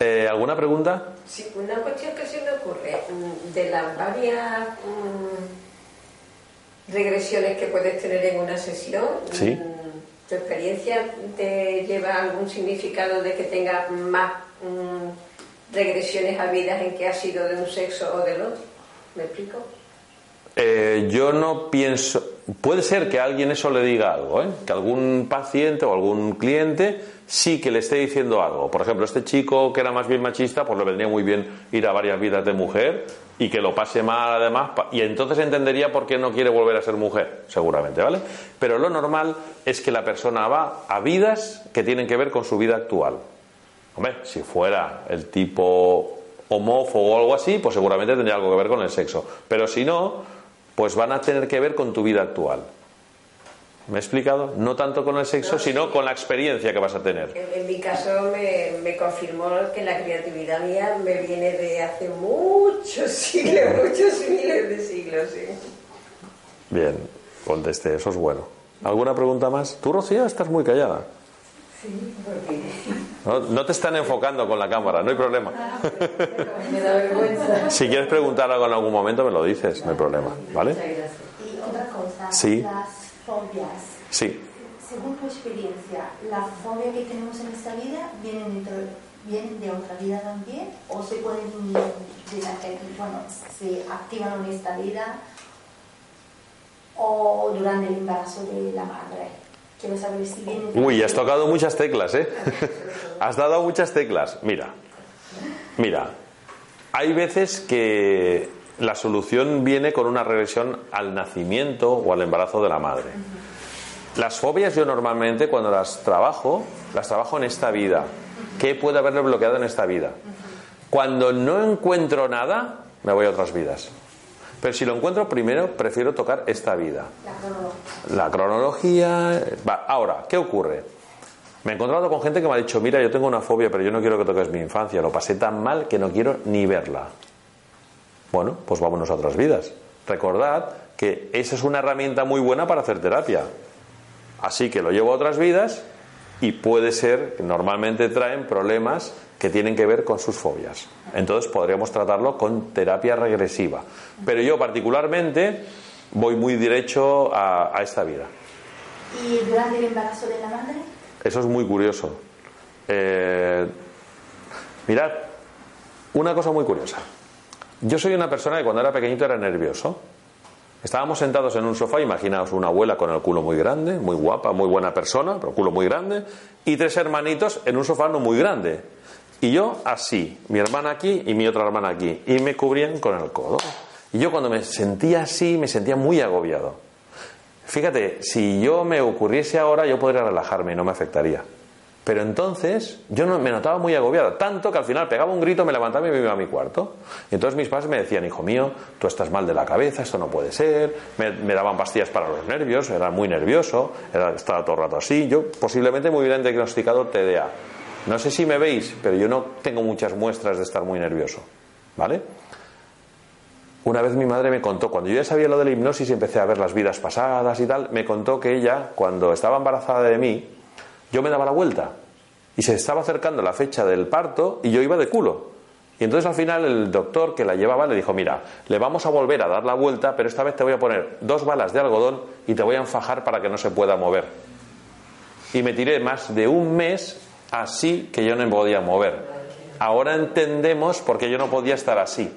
eh, ¿Alguna pregunta? Sí, una cuestión que se me ocurre. Mm, de las varias mm, regresiones que puedes tener en una sesión, mm, ¿tu experiencia te lleva algún significado de que tengas más regresiones habidas en que has sido de un sexo o del otro? ¿Me explico? Eh, yo no pienso. Puede ser que alguien eso le diga algo, ¿eh? que algún paciente o algún cliente sí que le esté diciendo algo. Por ejemplo, este chico que era más bien machista, pues le vendría muy bien ir a varias vidas de mujer y que lo pase mal además, y entonces entendería por qué no quiere volver a ser mujer, seguramente, ¿vale? Pero lo normal es que la persona va a vidas que tienen que ver con su vida actual. Hombre, si fuera el tipo homófobo o algo así, pues seguramente tendría algo que ver con el sexo. Pero si no, pues van a tener que ver con tu vida actual. ¿Me he explicado? No tanto con el sexo, sino con la experiencia que vas a tener. En, mi caso me, confirmó que la creatividad mía me viene de hace muchos siglos, muchos miles de siglos. ¿sí? Bien, contesté, eso es bueno. ¿Alguna pregunta más? Tú, Rocío, estás muy callada. Sí, porque... No, no, te están enfocando con la cámara, no hay problema. Me da vergüenza. Si quieres preguntar algo en algún momento, me lo dices, no hay problema, ¿vale? Y otra cosa, Sí. las fobias. Sí. Según tu experiencia, ¿la fobia que tenemos en esta vida vienen, dentro, vienen de otra vida también? ¿O se pueden, de la- bueno, se activan en esta vida o durante el embarazo de la madre? Si Uy, has tocado muchas teclas, ¿eh? has dado muchas teclas. Mira, mira, hay veces que la solución viene con una regresión al nacimiento o al embarazo de la madre. Las fobias yo normalmente cuando las trabajo, las trabajo en esta vida. ¿Qué puede haberle bloqueado en esta vida? Cuando no encuentro nada, me voy a otras vidas. Pero si lo encuentro primero, prefiero tocar esta vida. la cronología? La cronología. Va, ahora, ¿qué ocurre? Me he encontrado con gente que me ha dicho, mira, yo tengo una fobia, pero yo no quiero que toques mi infancia. Lo pasé tan mal que no quiero ni verla. Bueno, pues vámonos a otras vidas. Recordad que esa es una herramienta muy buena para hacer terapia. Así que lo llevo a otras vidas y puede ser que normalmente traen problemas que tienen que ver con sus fobias. Entonces podríamos tratarlo con terapia regresiva. Pero yo particularmente voy muy derecho a, a esta vida. ¿Y durante el embarazo de la madre? Eso es muy curioso. Eh, mirad, una cosa muy curiosa. Yo soy una persona que cuando era pequeñito era nervioso. Estábamos sentados en un sofá, imaginaos una abuela con el culo muy grande, muy guapa, muy buena persona, pero culo muy grande, y tres hermanitos en un sofá no muy grande. Y yo así, mi hermana aquí y mi otra hermana aquí, y me cubrían con el codo. Y yo cuando me sentía así, me sentía muy agobiado. Fíjate, si yo me ocurriese ahora, yo podría relajarme y no me afectaría. Pero entonces yo no, me notaba muy agobiado, tanto que al final pegaba un grito, me levantaba y me iba a mi cuarto. Y entonces mis padres me decían, hijo mío, tú estás mal de la cabeza, esto no puede ser. Me, daban pastillas para los nervios, era muy nervioso, era, estaba todo el rato así. Yo posiblemente me hubieran diagnosticado TDA. No sé si me veis, pero yo no tengo muchas muestras de estar muy nervioso. ¿Vale? Una vez mi madre me contó, cuando yo ya sabía lo de la hipnosis y empecé a ver las vidas pasadas y tal, me contó que ella, cuando estaba embarazada de mí, yo me daba la vuelta y se estaba acercando la fecha del parto y yo iba de culo. Y entonces al final el doctor que la llevaba le dijo, mira, le vamos a volver a dar la vuelta, pero esta vez te voy a poner dos balas de algodón y te voy a enfajar para que no se pueda mover. Y me tiré más de un mes así que yo no me podía mover. Ahora entendemos por qué yo no podía estar así.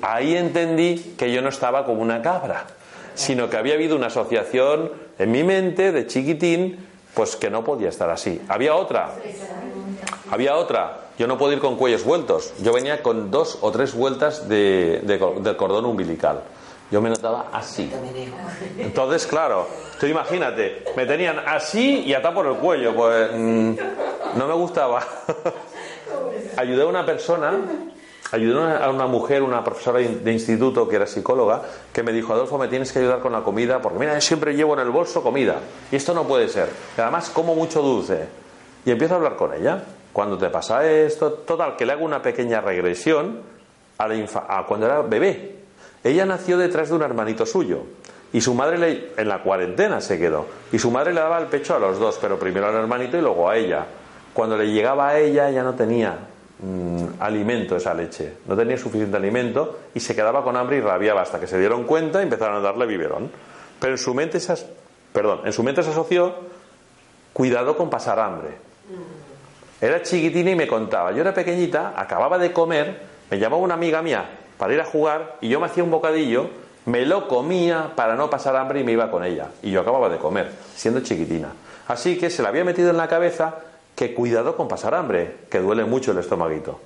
Ahí entendí que yo no estaba como una cabra, sino que había habido una asociación en mi mente de chiquitín, pues que no podía estar así. Había otra, había otra. Yo no puedo ir con cuellos vueltos. Yo venía con dos o tres vueltas de, de del cordón umbilical. Yo me notaba así. Entonces, claro, tú imagínate, me tenían así y atado por el cuello. Pues mm, no me gustaba. Ayudé a una persona, ayudé a una- a una mujer, una profesora de instituto que era psicóloga, que me dijo, Adolfo, me tienes que ayudar con la comida, porque mira, yo siempre llevo en el bolso comida. Y esto no puede ser. Y además como mucho dulce. Y empiezo a hablar con ella. Cuando te pasa esto, total, que le hago una pequeña regresión a, la infa- a cuando era bebé. Ella nació detrás de un hermanito suyo. Y su madre le- en la cuarentena se quedó. Y su madre le daba el pecho a los dos, pero primero al hermanito y luego a ella. Cuando le llegaba a ella ya no tenía mm, alimento esa leche. No tenía suficiente alimento y se quedaba con hambre y rabiaba hasta que se dieron cuenta y empezaron a darle biberón. Pero en su mente se, as- perdón, en su mente se asoció cuidado con pasar hambre. Era chiquitina y me contaba. Yo era pequeñita, acababa de comer, me llamaba una amiga mía para ir a jugar y yo me hacía un bocadillo, me lo comía para no pasar hambre y me iba con ella. Y yo acababa de comer, siendo chiquitina. Así que se le había metido en la cabeza que cuidado con pasar hambre, que duele mucho el estomaguito.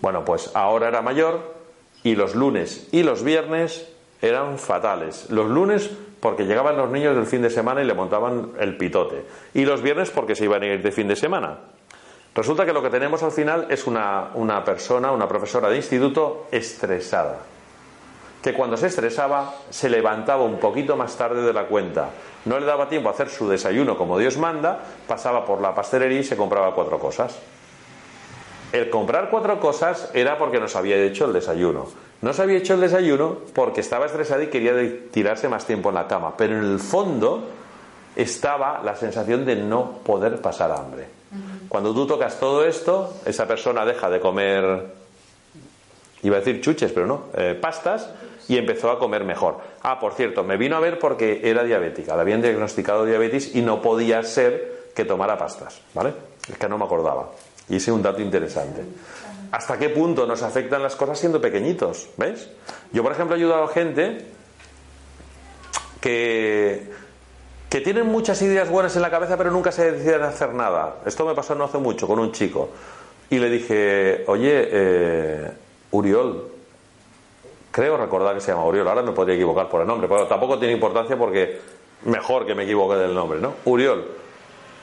Bueno, pues ahora era mayor y los lunes y los viernes eran fatales. Los lunes porque llegaban los niños del fin de semana y le montaban el pitote. Y los viernes porque se iban a ir de fin de semana. Resulta que lo que tenemos al final es una, una persona, una profesora de instituto estresada, que cuando se estresaba se levantaba un poquito más tarde de la cuenta, no le daba tiempo a hacer su desayuno como Dios manda, pasaba por la pastelería y se compraba cuatro cosas. El comprar cuatro cosas era porque no se había hecho el desayuno. No se había hecho el desayuno porque estaba estresada y quería tirarse más tiempo en la cama. Pero en el fondo estaba la sensación de no poder pasar hambre. Cuando tú tocas todo esto, esa persona deja de comer, iba a decir chuches, pero no, eh, pastas, y empezó a comer mejor. Ah, por cierto, me vino a ver porque era diabética, le habían diagnosticado diabetes y no podía ser que tomara pastas, ¿vale? Es que no me acordaba. Y ese es un dato interesante. ¿Hasta qué punto nos afectan las cosas siendo pequeñitos? ¿Ves? Yo, por ejemplo, he ayudado a gente que que tienen muchas ideas buenas en la cabeza pero nunca se deciden hacer nada. Esto me pasó no hace mucho con un chico. Y le dije, oye, eh, Uriol, creo recordar que se llama Uriol, ahora me podría equivocar por el nombre, pero tampoco tiene importancia porque mejor que me equivoque del nombre, ¿no? Uriol,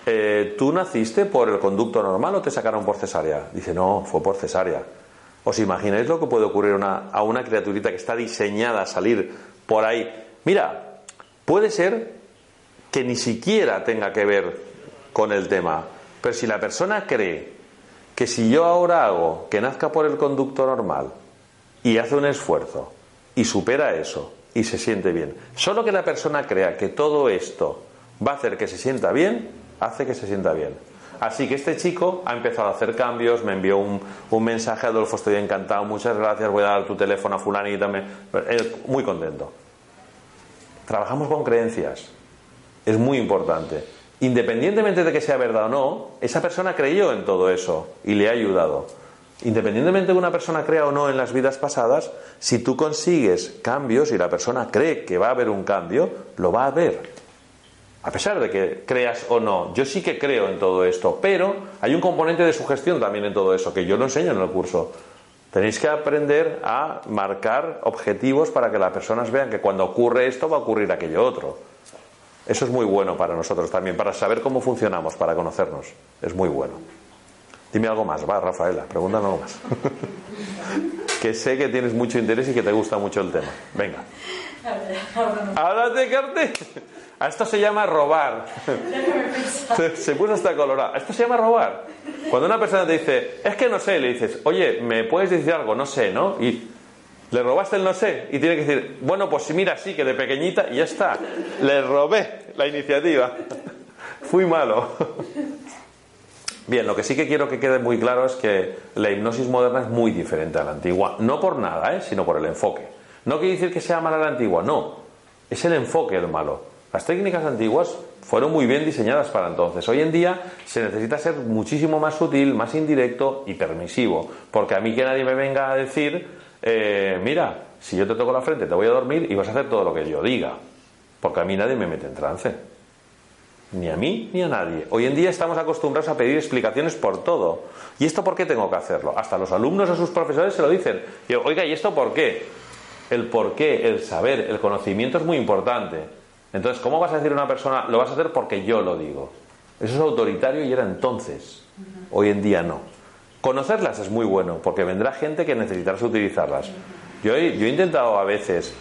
eh, ¿tú naciste por el conducto normal o te sacaron por cesárea? Dice, no, fue por cesárea. ¿Os imagináis lo que puede ocurrir a una criaturita que está diseñada a salir por ahí? Mira, puede ser que ni siquiera tenga que ver con el tema. Pero si la persona cree que si yo ahora hago que nazca por el conducto normal y hace un esfuerzo y supera eso y se siente bien, solo que la persona crea que todo esto va a hacer que se sienta bien, hace que se sienta bien. Así que este chico ha empezado a hacer cambios, me envió un, un mensaje, Adolfo, estoy encantado, muchas gracias, voy a dar tu teléfono a fulanita, me, muy contento. Trabajamos con creencias es muy importante. Independientemente de que sea verdad o no, esa persona creyó en todo eso y le ha ayudado. Independientemente de que una persona crea o no en las vidas pasadas, si tú consigues cambios y la persona cree que va a haber un cambio, lo va a ver. A pesar de que creas o no, yo sí que creo en todo esto, pero hay un componente de sugestión también en todo eso, que yo lo enseño en el curso. Tenéis que aprender a marcar objetivos para que las personas vean que cuando ocurre esto va a ocurrir aquello otro. Eso es muy bueno para nosotros también, para saber cómo funcionamos, para conocernos. Es muy bueno. Dime algo más, va, Rafaela, pregúntame algo más. que sé que tienes mucho interés y que te gusta mucho el tema. Venga. Háblate, Carte. A esto se llama robar. se puso hasta colorado. A esto se llama robar. Cuando una persona te dice, es que no sé, le dices, oye, ¿me puedes decir algo? No sé, ¿no? Y le robaste el no sé y tiene que decir, bueno, pues mira, sí, que de pequeñita y ya está. Le robé la iniciativa. Fui malo. Bien, lo que sí que quiero que quede muy claro es que la hipnosis moderna es muy diferente a la antigua. No por nada, ¿eh? sino por el enfoque. No quiere decir que sea mala la antigua, no. Es el enfoque el malo. Las técnicas antiguas fueron muy bien diseñadas para entonces. Hoy en día se necesita ser muchísimo más sutil, más indirecto y permisivo. Porque a mí que nadie me venga a decir eh, mira, si yo te toco la frente te voy a dormir y vas a hacer todo lo que yo diga, porque a mí nadie me mete en trance. Ni a mí ni a nadie. Hoy en día estamos acostumbrados a pedir explicaciones por todo. ¿Y esto por qué tengo que hacerlo? Hasta los alumnos o sus profesores se lo dicen. Y oiga, ¿y esto por qué? El por qué, el saber, el conocimiento es muy importante. Entonces, ¿cómo vas a decir a una persona, lo vas a hacer porque yo lo digo? Eso es autoritario y era entonces. Hoy en día no. Conocerlas es muy bueno, porque vendrá gente que necesitarás utilizarlas. Yo he, yo he intentado a veces,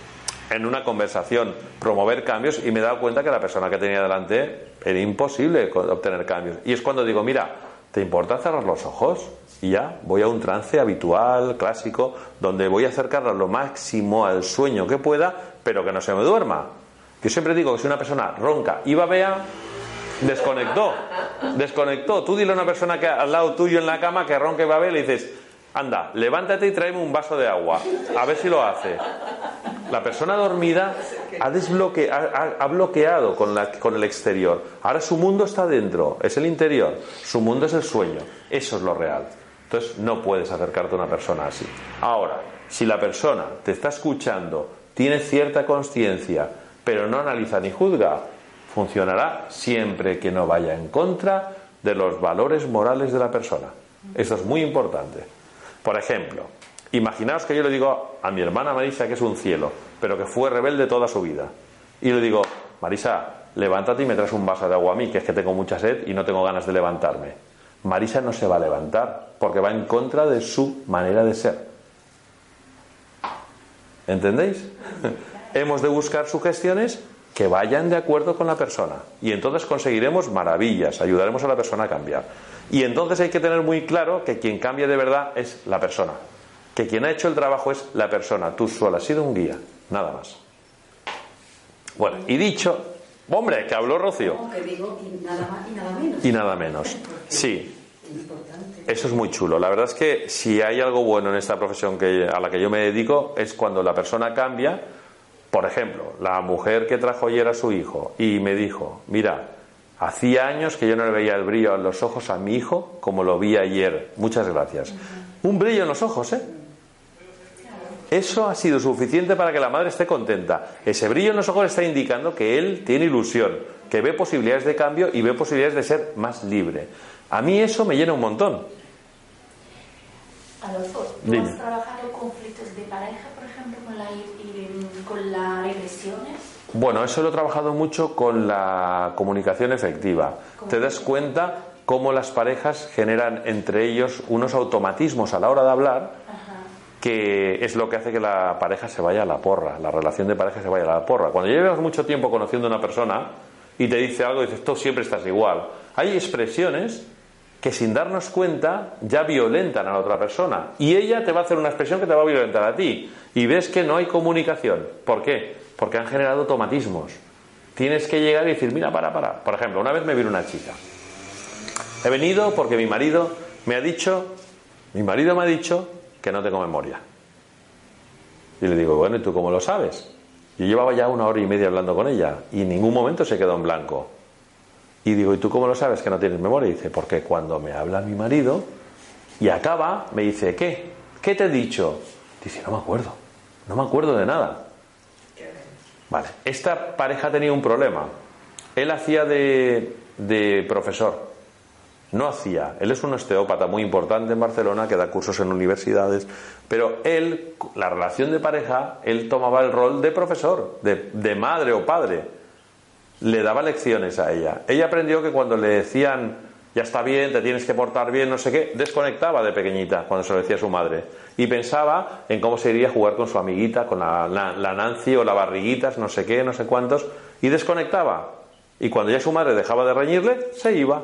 en una conversación, promover cambios y me he dado cuenta que la persona que tenía delante era imposible obtener cambios. Y es cuando digo, mira, ¿te importa cerrar los ojos? Y ya voy a un trance habitual, clásico, donde voy a acercarla lo máximo al sueño que pueda, pero que no se me duerma. Yo siempre digo que si una persona ronca y babea, Desconectó. Desconectó. Tú dile a una persona que al lado tuyo en la cama que ronque ver, le dices, anda, levántate y tráeme un vaso de agua. A ver si lo hace. La persona dormida ha, desbloque, ha, bloqueado con el exterior. Ahora su mundo está dentro, es el interior. Su mundo es el sueño. Eso es lo real. Entonces no puedes acercarte a una persona así. Ahora, si la persona te está escuchando, tiene cierta conciencia, pero no analiza ni juzga, funcionará siempre que no vaya en contra de los valores morales de la persona. Eso es muy importante. Por ejemplo, imaginaos que yo le digo a mi hermana Marisa que es un cielo, pero que fue rebelde toda su vida. Y le digo, Marisa, levántate y me traes un vaso de agua a mí, que es que tengo mucha sed y no tengo ganas de levantarme. Marisa no se va a levantar porque va en contra de su manera de ser. ¿Entendéis? Hemos de buscar sugestiones que vayan de acuerdo con la persona y entonces conseguiremos maravillas, ayudaremos a la persona a cambiar. Y entonces hay que tener muy claro que quien cambia de verdad es la persona, que quien ha hecho el trabajo es la persona, tú solo has sido un guía, nada más. Bueno, y dicho, hombre, que habló Rocío. y nada más y nada menos. Y nada menos, sí. Eso es muy chulo. La verdad es que si hay algo bueno en esta profesión que, a la que yo me dedico es cuando la persona cambia. Por ejemplo, la mujer que trajo ayer a su hijo y me dijo, mira, hacía años que yo no le veía el brillo en los ojos a mi hijo como lo vi ayer. Muchas gracias. Un brillo en los ojos, ¿eh? Eso ha sido suficiente para que la madre esté contenta. Ese brillo en los ojos está indicando que él tiene ilusión, que ve posibilidades de cambio y ve posibilidades de ser más libre. A mí eso me llena un montón. Adolfo, ¿tú has trabajado conflictos de pareja, ejemplo, con, la, con las regresiones? Bueno, eso lo he trabajado mucho con la comunicación efectiva. Te das cuenta cómo las parejas generan entre ellos unos automatismos a la hora de hablar que es lo que hace que la pareja se vaya a la porra, la relación de pareja se vaya a la porra. Cuando llevas mucho tiempo conociendo a una persona y te dice algo, dices, tú siempre estás igual. Hay expresiones que sin darnos cuenta ya violentan a la otra persona. Y ella te va a hacer una expresión que te va a violentar a ti. Y ves que no hay comunicación. ¿Por qué? Porque han generado automatismos. Tienes que llegar y decir, mira, para, para. Por ejemplo, una vez me vino una chica. He venido porque mi marido me ha dicho, mi marido me ha dicho que no tengo memoria. Y le digo, bueno, ¿y tú cómo lo sabes? Yo llevaba ya una hora y media hablando con ella y en ningún momento se quedó en blanco. Y digo, ¿y tú cómo lo sabes que no tienes memoria? Dice, porque cuando me habla mi marido y acaba, me dice, ¿qué? ¿Qué te he dicho? Dice, no me acuerdo, no me acuerdo de nada. Vale, esta pareja tenía un problema. Él hacía de, de profesor, no hacía. Él es un osteópata muy importante en Barcelona que da cursos en universidades, pero él, la relación de pareja, él tomaba el rol de profesor, de, de madre o padre le daba lecciones a ella. Ella aprendió que cuando le decían, ya está bien, te tienes que portar bien, no sé qué, desconectaba de pequeñita cuando se lo decía a su madre. Y pensaba en cómo se iría a jugar con su amiguita, con la, Nancy o la barriguitas, no sé qué, no sé cuántos, y desconectaba. Y cuando ya su madre dejaba de reñirle, se iba.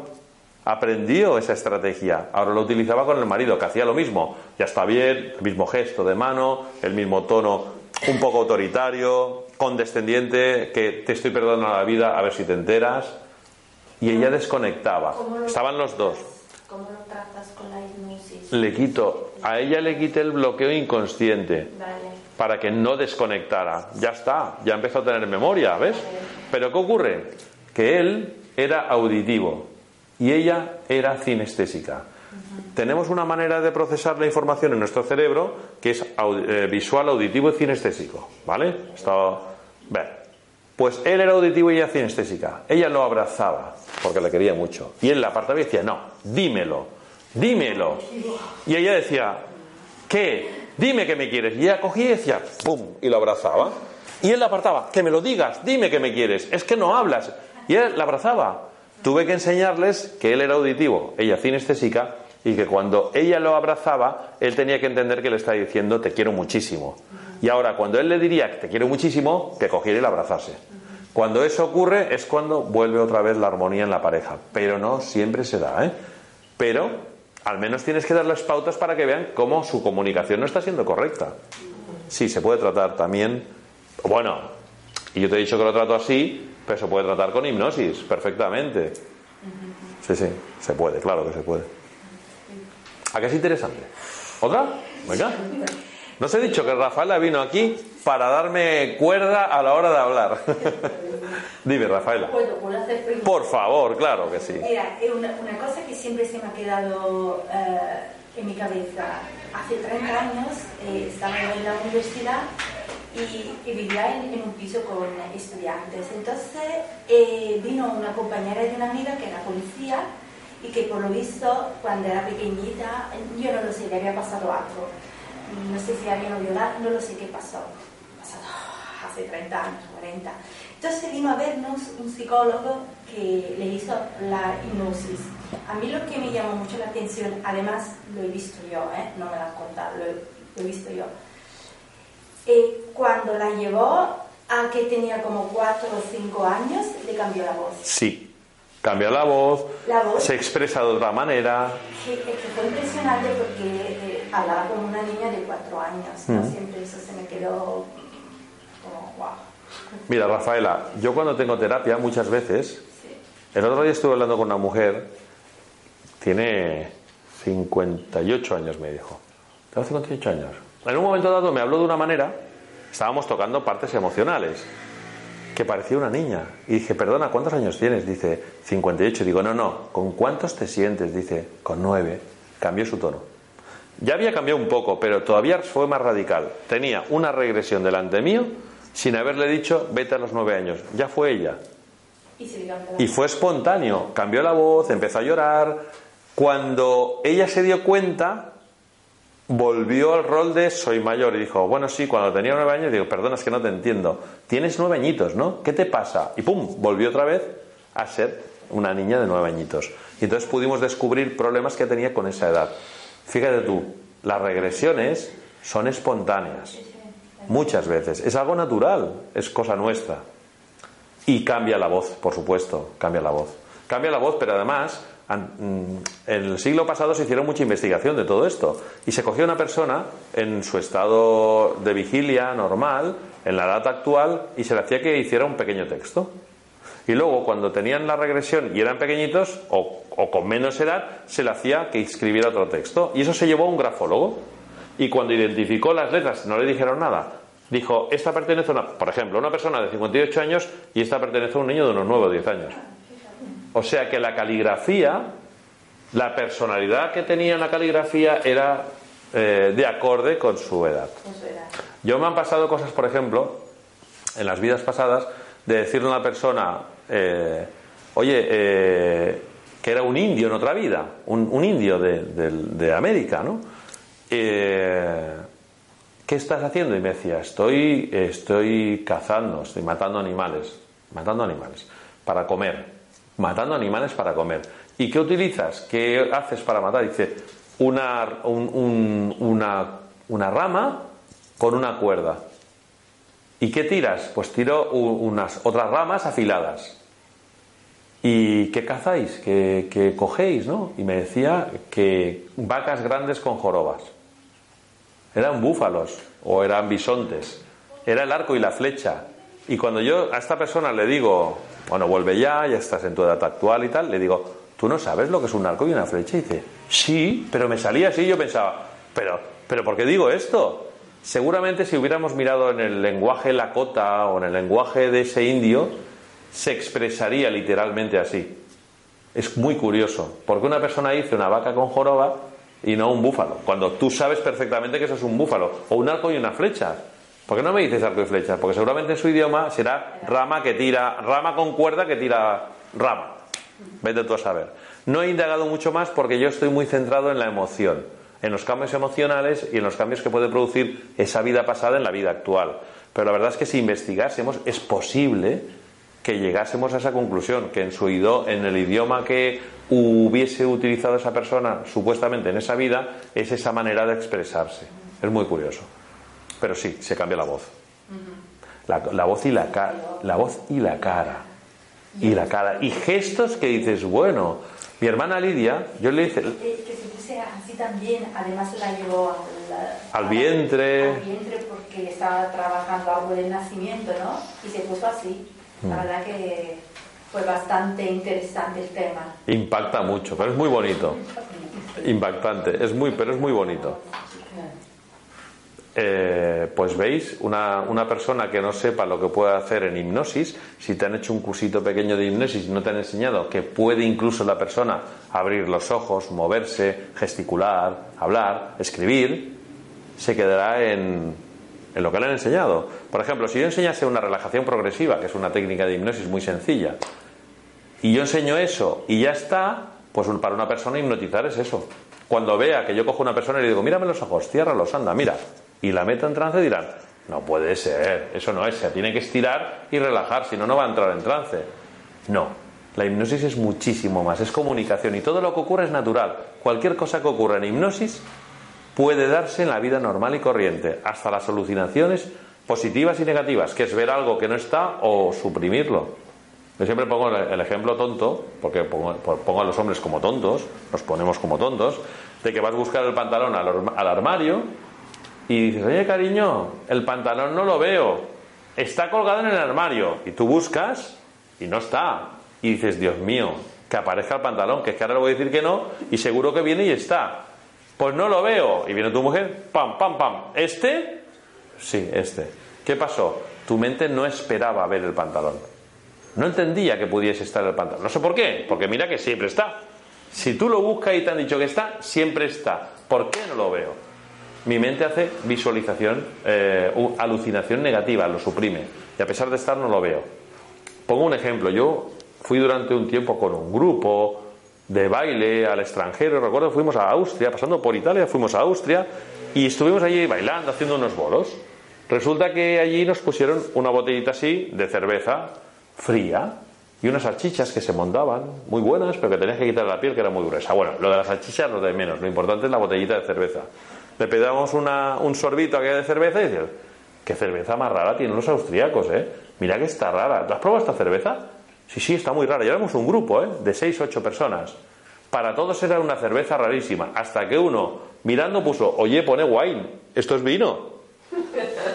Aprendió esa estrategia. Ahora lo utilizaba con el marido, que hacía lo mismo. Ya está bien, el mismo gesto de mano, el mismo tono un poco autoritario, condescendiente, que te estoy perdonando la vida, a ver si te enteras. Y ella desconectaba. Estaban los dos. ¿Cómo lo tratas con la hipnosis? Le quito, a ella le quité el bloqueo inconsciente. Para que no desconectara. Ya está, ya empezó a tener memoria, ¿ves? Pero ¿qué ocurre? Que él era auditivo y ella era cinestésica. Tenemos una manera de procesar la información en nuestro cerebro que es eh, visual, auditivo y cinestésico. ¿Vale? Pues él era auditivo y ella cinestésica. Ella lo abrazaba porque le quería mucho. Y él la apartaba y decía, no, dímelo, dímelo. Y ella decía, ¿qué? Dime que me quieres. Y ella cogía y decía, ¡pum! Y lo abrazaba. Y él la apartaba, que me lo digas, dime que me quieres. Es que no hablas. Y él la abrazaba. Tuve que enseñarles que él era auditivo, ella cinestésica, y que cuando ella lo abrazaba, él tenía que entender que le estaba diciendo te quiero muchísimo. Y ahora, cuando él le diría te quiero muchísimo, que cogiera y le abrazase. Cuando eso ocurre es cuando vuelve otra vez la armonía en la pareja. Pero no siempre se da, ¿eh? Pero al menos tienes que dar las pautas para que vean cómo su comunicación no está siendo correcta. Sí, se puede tratar también. Bueno, y yo te he dicho que lo trato así, pero se puede tratar con hipnosis, perfectamente. Sí, sí, se puede, claro que se puede. ¿A qué es interesante? ¿Otra? Venga. No os he dicho que Rafaela vino aquí para darme cuerda a la hora de hablar. Dime, Rafaela. ¿Puedo, ¿puedo hacer Por favor, claro que sí. Mira, una, una cosa que siempre se me ha quedado eh, en mi cabeza. Hace 30 años eh, estaba en la universidad y, vivía en, un piso con estudiantes. Entonces eh, vino una compañera de una amiga que era policía y que por lo visto cuando era pequeñita, yo no lo sé, le había pasado algo. No sé si había violado, no lo sé qué pasó. pasado hace 30 años, 40. Entonces vino a vernos un psicólogo que le hizo la hipnosis. A mí lo que me llamó mucho la atención, además lo he visto yo, ¿eh? no me lo han contado, lo he, visto yo. Eh, cuando la llevó a que tenía como 4 o 5 años, le cambió la voz. Sí, cambia la voz, se expresa de otra manera. Sí, es que fue impresionante porque eh, hablaba como una niña de 4 años, mm. siempre eso se me quedó como wow. Mira, Rafaela, yo cuando tengo terapia muchas veces, el otro día estuve hablando con una mujer, tiene 58 años, me dijo. Tengo 58 años. En un momento dado me habló de una manera, estábamos tocando partes emocionales, que parecía una niña. Y dije, perdona, ¿cuántos años tienes? Dice, 58. Digo, no, no, ¿con cuántos te sientes? Dice, con nueve. Cambió su tono. Ya había cambiado un poco, pero todavía fue más radical. Tenía una regresión delante mío sin haberle dicho vete a los nueve años. Ya fue ella. Y, fue espontáneo. Cambió la voz, empezó a llorar. Cuando ella se dio cuenta, volvió al rol de soy mayor y dijo, bueno, sí, cuando tenía nueve años, digo, perdona, es que no te entiendo. Tienes nueve añitos, ¿no? ¿Qué te pasa? Y pum, volvió otra vez a ser una niña de nueve añitos. Y entonces pudimos descubrir problemas que tenía con esa edad. Fíjate tú, las regresiones son espontáneas. Muchas veces. Es algo natural, es cosa nuestra. Y cambia la voz, por supuesto, cambia la voz. Cambia la voz, pero además, en el siglo pasado se hicieron mucha investigación de todo esto. Y se cogió una persona en su estado de vigilia normal, en la edad actual, y se le hacía que hiciera un pequeño texto. Y luego, cuando tenían la regresión y eran pequeñitos, o, con menos edad, se le hacía que escribiera otro texto. Y eso se llevó a un grafólogo. Y cuando identificó las letras, no le dijeron nada, dijo, esta pertenece a una, por ejemplo, una persona de 58 años y esta pertenece a un niño de unos 9 o 10 años. O sea que la caligrafía, la personalidad que tenía en la caligrafía era eh, de acorde con su edad. Yo me han pasado cosas, por ejemplo, en las vidas pasadas, de decirle a una persona, eh, oye, eh, que era un indio en otra vida, un, indio de, de, América, ¿no? ¿qué estás haciendo? Y me decía, estoy, estoy cazando, estoy matando animales, matando animales para comer, matando animales para comer. ¿Y qué utilizas? ¿Qué haces para matar? Dice, una, una, rama con una cuerda. ¿Y qué tiras? Pues tiro unas otras ramas afiladas. ¿Y qué cazáis? ¿Qué, qué, cogéis? ¿no? Y me decía que vacas grandes con jorobas. Eran búfalos o eran bisontes. Era el arco y la flecha. Y cuando yo a esta persona le digo, bueno, vuelve ya, ya estás en tu edad actual y tal, le digo, ¿tú no sabes lo que es un arco y una flecha? Y dice, sí, pero me salía así. Yo pensaba, pero, pero ¿por qué digo esto? Seguramente si hubiéramos mirado en el lenguaje lakota o en el lenguaje de ese indio, se expresaría literalmente así. Es muy curioso, porque una persona dice una vaca con joroba y no un búfalo. Cuando tú sabes perfectamente que eso es un búfalo, o un arco y una flecha. ¿Por qué no me dices arco y flecha? Porque seguramente en su idioma será rama que tira, rama con cuerda que tira rama. Vete tú a saber. No he indagado mucho más porque yo estoy muy centrado en la emoción, en los cambios emocionales y en los cambios que puede producir esa vida pasada en la vida actual. Pero la verdad es que si investigásemos, es posible que llegásemos a esa conclusión, que en, su en el idioma que hubiese utilizado esa persona supuestamente en esa vida, es esa manera de expresarse. Es muy curioso. Pero sí, se cambia la voz. La, voz y la cara. La voz y la cara. Y la cara. Y gestos que dices, bueno, mi hermana Lidia, yo le hice. Que se puse así también, además la llevó al vientre. Al vientre porque estaba trabajando algo del nacimiento, ¿no? Y se puso así. La mm. verdad que fue bastante interesante el tema. Impacta mucho, pero es muy bonito. Impactante, es muy, pero es muy bonito. Eh, pues veis, una, una, persona que no sepa lo que puede hacer en hipnosis, si te han hecho un cursito pequeño de hipnosis y no te han enseñado que puede incluso la persona abrir los ojos, moverse, gesticular, hablar, escribir, se quedará en, lo que le han enseñado. Por ejemplo, si yo enseñase una relajación progresiva, que es una técnica de hipnosis muy sencilla, y yo enseño eso y ya está, pues para una persona hipnotizar es eso. Cuando vea que yo cojo una persona y le digo, mírame los ojos, ciérralos, anda, mira, y la meto en trance, dirán, No puede ser, eso no es, se tiene que estirar y relajar, si no, no va a entrar en trance. No, la hipnosis es muchísimo más, es comunicación y todo lo que ocurre es natural. Cualquier cosa que ocurra en hipnosis puede darse en la vida normal y corriente, hasta las alucinaciones positivas y negativas, que es ver algo que no está o suprimirlo. Yo siempre pongo el ejemplo tonto, porque pongo, a los hombres como tontos, nos ponemos como tontos, de que vas a buscar el pantalón al armario y dices, oye cariño, el pantalón no lo veo, está colgado en el armario. Y tú buscas y no está. Y dices, Dios mío, que aparezca el pantalón, que es que ahora le voy a decir que no, y seguro que viene y está. Pues no lo veo. Y viene tu mujer, pam, pam, pam. ¿Este? Sí, este. ¿Qué pasó? Tu mente no esperaba ver el pantalón. No entendía que pudiese estar el pantalón. No sé por qué, porque mira que siempre está. Si tú lo buscas y te han dicho que está, siempre está. ¿Por qué no lo veo? Mi mente hace visualización, eh, alucinación negativa, lo suprime. Y a pesar de estar no lo veo. Pongo un ejemplo. Yo fui durante un tiempo con un grupo de baile al extranjero. Recuerdo fuimos a Austria, pasando por Italia, fuimos a Austria y estuvimos allí bailando, haciendo unos bolos. Resulta que allí nos pusieron una botellita así de cerveza fría y unas salchichas que se montaban, muy buenas, pero que tenías que quitar la piel que era muy gruesa. Bueno, lo de las salchichas lo de menos, lo importante es la botellita de cerveza le pedíamos un sorbito aquella de cerveza y dices, qué cerveza más rara tienen los austríacos, ¿eh? Mira que está rara. ¿Tú has probado esta cerveza? Sí, sí, está muy rara. Y éramos un grupo, ¿eh? De seis, ocho personas. Para todos era una cerveza rarísima. Hasta que uno, mirando, puso, oye, pone wine. Esto es vino.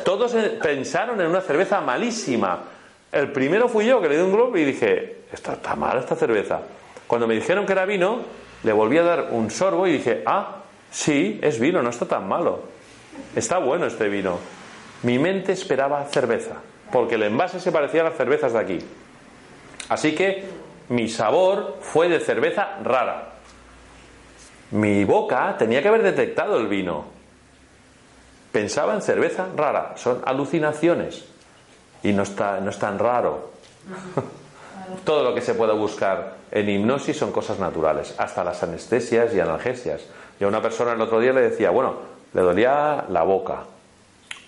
Todos eh, pensaron en una cerveza malísima. El primero fui yo que le di un globo y dije, está, está mala esta cerveza. Cuando me dijeron que era vino, le volví a dar un sorbo y dije, ah, Sí, es vino, no está tan malo. Está bueno este vino. Mi mente esperaba cerveza, porque el envase se parecía a las cervezas de aquí. Así que mi sabor fue de cerveza rara. Mi boca tenía que haber detectado el vino. Pensaba en cerveza rara. Son alucinaciones. Y no, está, no es tan raro. Todo lo que se puede buscar en hipnosis son cosas naturales, hasta las anestesias y analgesias. Y a una persona el otro día le decía, bueno, le dolía la boca,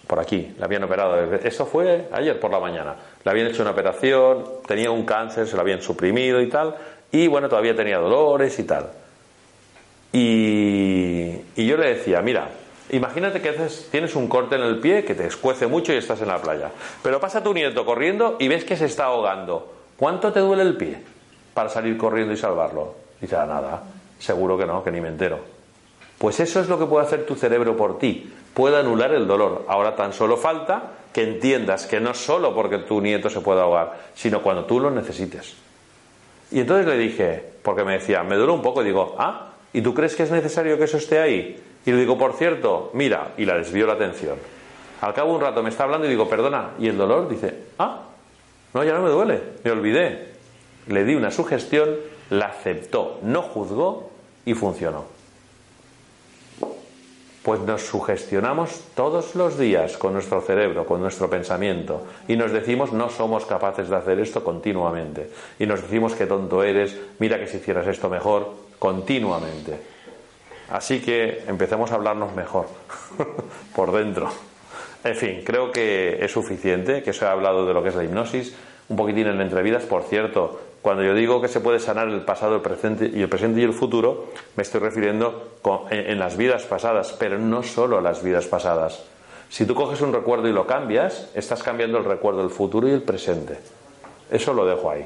por aquí, le habían operado. Eso fue ayer por la mañana. Le habían hecho una operación, tenía un cáncer, se lo habían suprimido y tal, y bueno, todavía tenía dolores y tal. Y, yo le decía, mira, imagínate que tienes un corte en el pie que te escuece mucho y estás en la playa, pero pasa tu nieto corriendo y ves que se está ahogando. ¿Cuánto te duele el pie para salir corriendo y salvarlo? Dice, nada, seguro que no, que ni me entero. Pues eso es lo que puede hacer tu cerebro por ti. Puede anular el dolor. Ahora tan solo falta que entiendas que no solo porque tu nieto se pueda ahogar, sino cuando tú lo necesites. Y entonces le dije, porque me decía, me duele un poco, digo, ah, ¿y tú crees que es necesario que eso esté ahí? Y le digo, por cierto, mira, y la desvió la atención. Al cabo de un rato me está hablando y digo, perdona, ¿y el dolor? Dice, ah, no, ya no me duele, me olvidé. Le di una sugestión, la aceptó, no juzgó y funcionó pues nos sugestionamos todos los días con nuestro cerebro, con nuestro pensamiento, y nos decimos no somos capaces de hacer esto continuamente, y nos decimos que tonto eres, mira que si hicieras esto mejor, continuamente. Así que empecemos a hablarnos mejor por dentro. En fin, creo que es suficiente, que se ha hablado de lo que es la hipnosis, un poquitín en entrevidas, por cierto, cuando yo digo que se puede sanar el pasado, el presente y el presente y el futuro, me estoy refiriendo en, las vidas pasadas, pero no solo las vidas pasadas. Si tú coges un recuerdo y lo cambias, estás cambiando el recuerdo del futuro y el presente. Eso lo dejo ahí.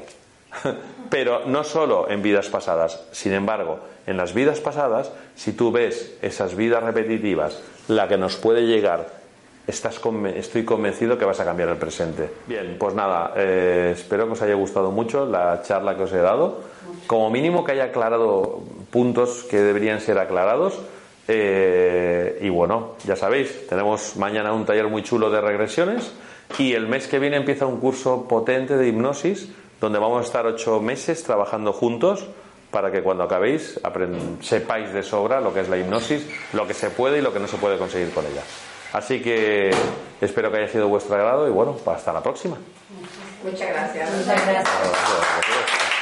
Pero no solo en vidas pasadas, sin embargo, en las vidas pasadas, si tú ves esas vidas repetitivas, la que nos puede llegar estás estoy convencido que vas a cambiar el presente. Bien, pues nada, eh, espero que os haya gustado mucho la charla que os he dado. Como mínimo que haya aclarado puntos que deberían ser aclarados. Eh, y bueno, ya sabéis, tenemos mañana un taller muy chulo de regresiones y el mes que viene empieza un curso potente de hipnosis donde vamos a estar ocho meses trabajando juntos para que cuando acabéis sepáis de sobra lo que es la hipnosis, lo que se puede y lo que no se puede conseguir con ella. Así que espero que haya sido vuestro agrado y bueno, hasta la próxima. Muchas gracias. Muchas gracias.